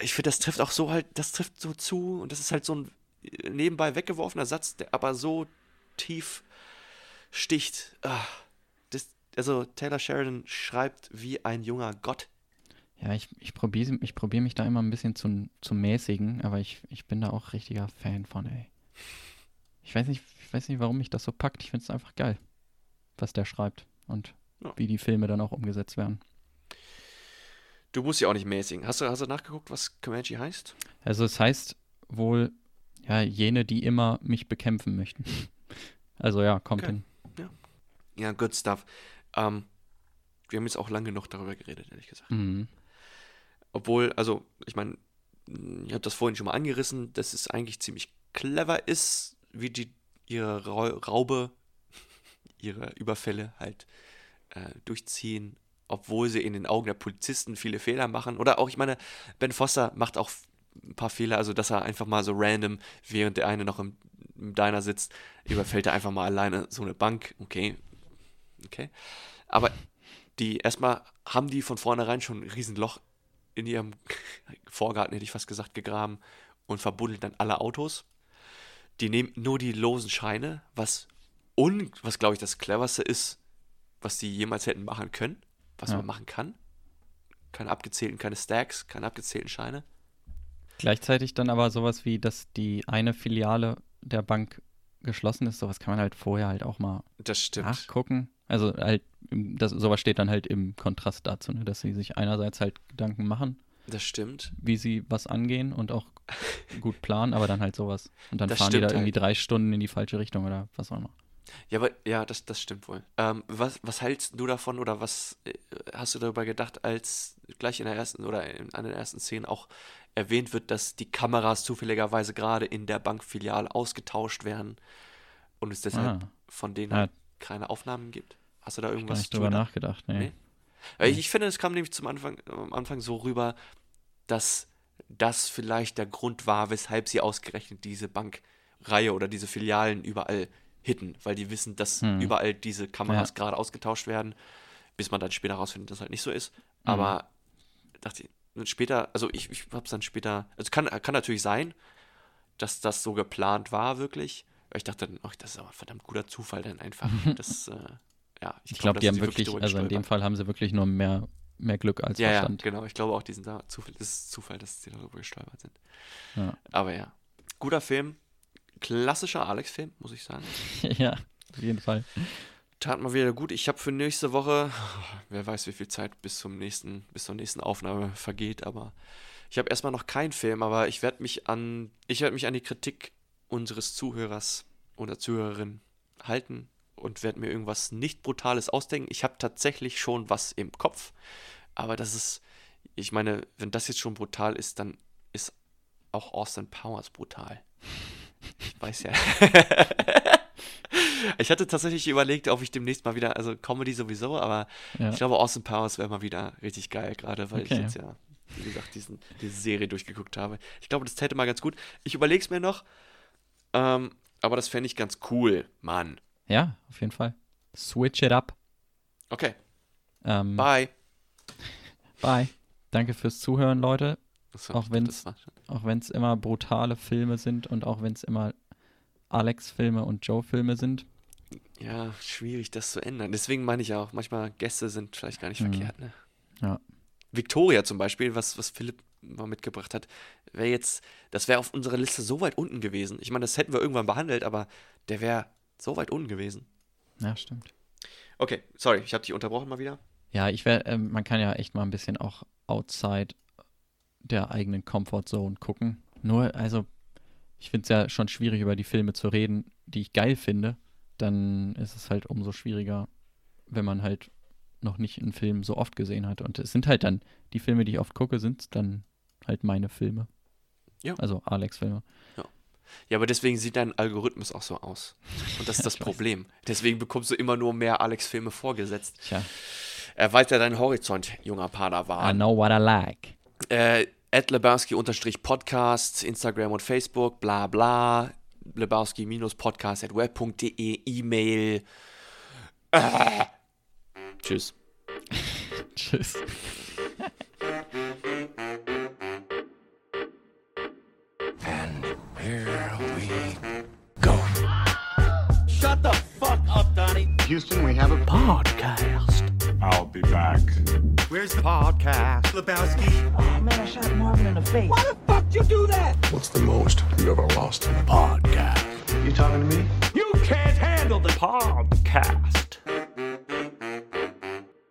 Ich finde, das trifft auch so halt, das trifft so zu und das ist halt so ein äh, nebenbei weggeworfener Satz, der aber so tief sticht. Das, also Taylor Sheridan schreibt wie ein junger Gott. Ja, ich, ich probiere ich probier mich da immer ein bisschen zu, zu mäßigen, aber ich, ich bin da auch richtiger Fan von, ey. Ich weiß nicht, ich weiß nicht, warum mich das so packt. Ich finde es einfach geil, was der schreibt und Ja. wie die Filme dann auch umgesetzt werden. Du musst ja auch nicht mäßigen. Hast du, hast du nachgeguckt, was Comanche heißt? Also es heißt wohl, ja, jene, die immer mich bekämpfen möchten. <laughs> Also ja, kommt Okay. hin. Ja, good stuff. Ähm, wir haben jetzt auch lange genug darüber geredet, ehrlich gesagt. Mhm. Obwohl, also, ich meine, ich habe das vorhin schon mal angerissen, dass es eigentlich ziemlich clever ist, wie die ihre Rau Raube, <laughs> ihre Überfälle halt äh, durchziehen, obwohl sie in den Augen der Polizisten viele Fehler machen. Oder auch, ich meine, Ben Foster macht auch ein paar Fehler, also dass er einfach mal so random, während der eine noch im, im Diner sitzt, überfällt er einfach mal alleine so eine Bank. Okay. Okay. Aber die, erstmal haben die von vornherein schon ein Riesenloch in ihrem <laughs> Vorgarten, hätte ich fast gesagt, gegraben und verbuddeln dann alle Autos. Die nehmen nur die losen Scheine, was, un, was glaube ich das cleverste ist, was die jemals hätten machen können, was Ja. man machen kann. Keine abgezählten, keine Stacks, keine abgezählten Scheine. Gleichzeitig dann aber sowas wie, dass die eine Filiale der Bank geschlossen ist, sowas kann man halt vorher halt auch mal Das stimmt. nachgucken. Also halt, das, sowas steht dann halt im Kontrast dazu, ne, dass sie sich einerseits halt Gedanken machen, Das stimmt. wie sie was angehen und auch gut planen, aber dann halt sowas. Und dann Das fahren die da irgendwie halt. drei Stunden in die falsche Richtung oder was auch immer. Ja, aber ja, das, das stimmt wohl. Ähm, was, was hältst du davon oder was äh, hast du darüber gedacht, als gleich in der ersten oder in einer der ersten Szenen auch erwähnt wird, dass die Kameras zufälligerweise gerade in der Bankfiliale ausgetauscht werden und es deshalb Ah. von denen Ja. halt keine Aufnahmen gibt? Hast du da irgendwas nicht zu drüber gedacht? nachgedacht, nee. Nee? Ich, ich finde, es kam nämlich zum Anfang, am Anfang so rüber, dass das vielleicht der Grund war, weshalb sie ausgerechnet diese Bankreihe oder diese Filialen überall hitten, weil die wissen, dass Hm. überall diese Kameras Ja. gerade ausgetauscht werden, bis man dann später rausfindet, dass das halt nicht so ist. Mhm. Aber dachte ich, später, also ich, ich hab's dann später, also kann, kann natürlich sein, dass das so geplant war, wirklich. Ich dachte dann, ach, das ist aber ein verdammt guter Zufall dann einfach. <laughs> das, äh, ja, Ich glaube, die da haben wirklich, drüber also in dem. Fall haben sie wirklich nur mehr, mehr Glück als Ja, ja, Verstand. genau. Ich glaube auch, die sind da Zufall. Das ist Zufall, dass sie darüber gestolpert sind. Ja. Aber ja. Guter Film. Klassischer Alex-Film, muss ich sagen. <laughs> ja, auf jeden Fall. Tat mal wieder gut. Ich habe für nächste Woche, wer weiß, wie viel Zeit bis zum nächsten, bis zur nächsten Aufnahme vergeht, aber ich habe erstmal noch keinen Film, aber ich werde mich an, ich werde mich an die Kritik unseres Zuhörers oder Zuhörerin halten und werde mir irgendwas nicht Brutales ausdenken. Ich habe tatsächlich schon was im Kopf, aber das ist, ich meine, wenn das jetzt schon brutal ist, dann ist auch Austin Powers brutal. Ich weiß ja. <laughs> ich hatte tatsächlich überlegt, ob ich demnächst mal wieder, also Comedy sowieso, aber Ja. ich glaube, Austin Powers wäre mal wieder richtig geil, gerade weil ich Okay. jetzt ja, wie gesagt, diesen, diese Serie durchgeguckt habe. Ich glaube, das täte mal ganz gut. Ich überlege es mir noch, ähm, aber das fände ich ganz cool, Mann. Ja, auf jeden Fall. Switch it up. Okay, Ähm, bye. <laughs> bye. Danke fürs Zuhören, Leute. Auch wenn es immer brutale Filme sind und auch wenn es immer Alex-Filme und Joe-Filme sind. Ja, schwierig, das zu ändern. Deswegen meine ich auch, manchmal Gäste sind vielleicht gar nicht Mhm. verkehrt, ne? Ja. Victoria zum Beispiel, was, was Philipp mal mitgebracht hat, wäre jetzt, das wäre auf unserer Liste so weit unten gewesen. Ich meine, das hätten wir irgendwann behandelt, aber der wäre so weit unten gewesen. Ja, stimmt. Okay, sorry, ich habe dich unterbrochen mal wieder. Ja, ich wäre, ähm, man kann ja echt mal ein bisschen auch outside der eigenen Comfort Zone gucken. Nur, also, ich finde es ja schon schwierig, über die Filme zu reden, die ich geil finde. Dann ist es halt umso schwieriger, wenn man halt noch nicht einen Film so oft gesehen hat. Und es sind halt dann, die Filme, die ich oft gucke, sind dann halt meine Filme. Ja. Also Alex-Filme. Ja, aber deswegen sieht dein Algorithmus auch so aus. Und das ist <laughs> das. Problem. Deswegen bekommst du immer nur mehr Alex-Filme vorgesetzt. Tja, Erweiter deinen Horizont, junger I Padawan. know what I like. Äh, at Lebowski-Podcast, Instagram und Facebook, bla bla. Lebowski-podcast at web.de, E-Mail. Äh. Tschüss. <laughs> Tschüss. Here we go. Shut the fuck up, Donnie. Houston, we have a Podcast. I'll be back. Where's the podcast? Lebowski. Oh man, I shot Marvin in the face. Why the fuck you do that? What's the most you ever lost? In a podcast. You talking to me? You can't handle the podcast.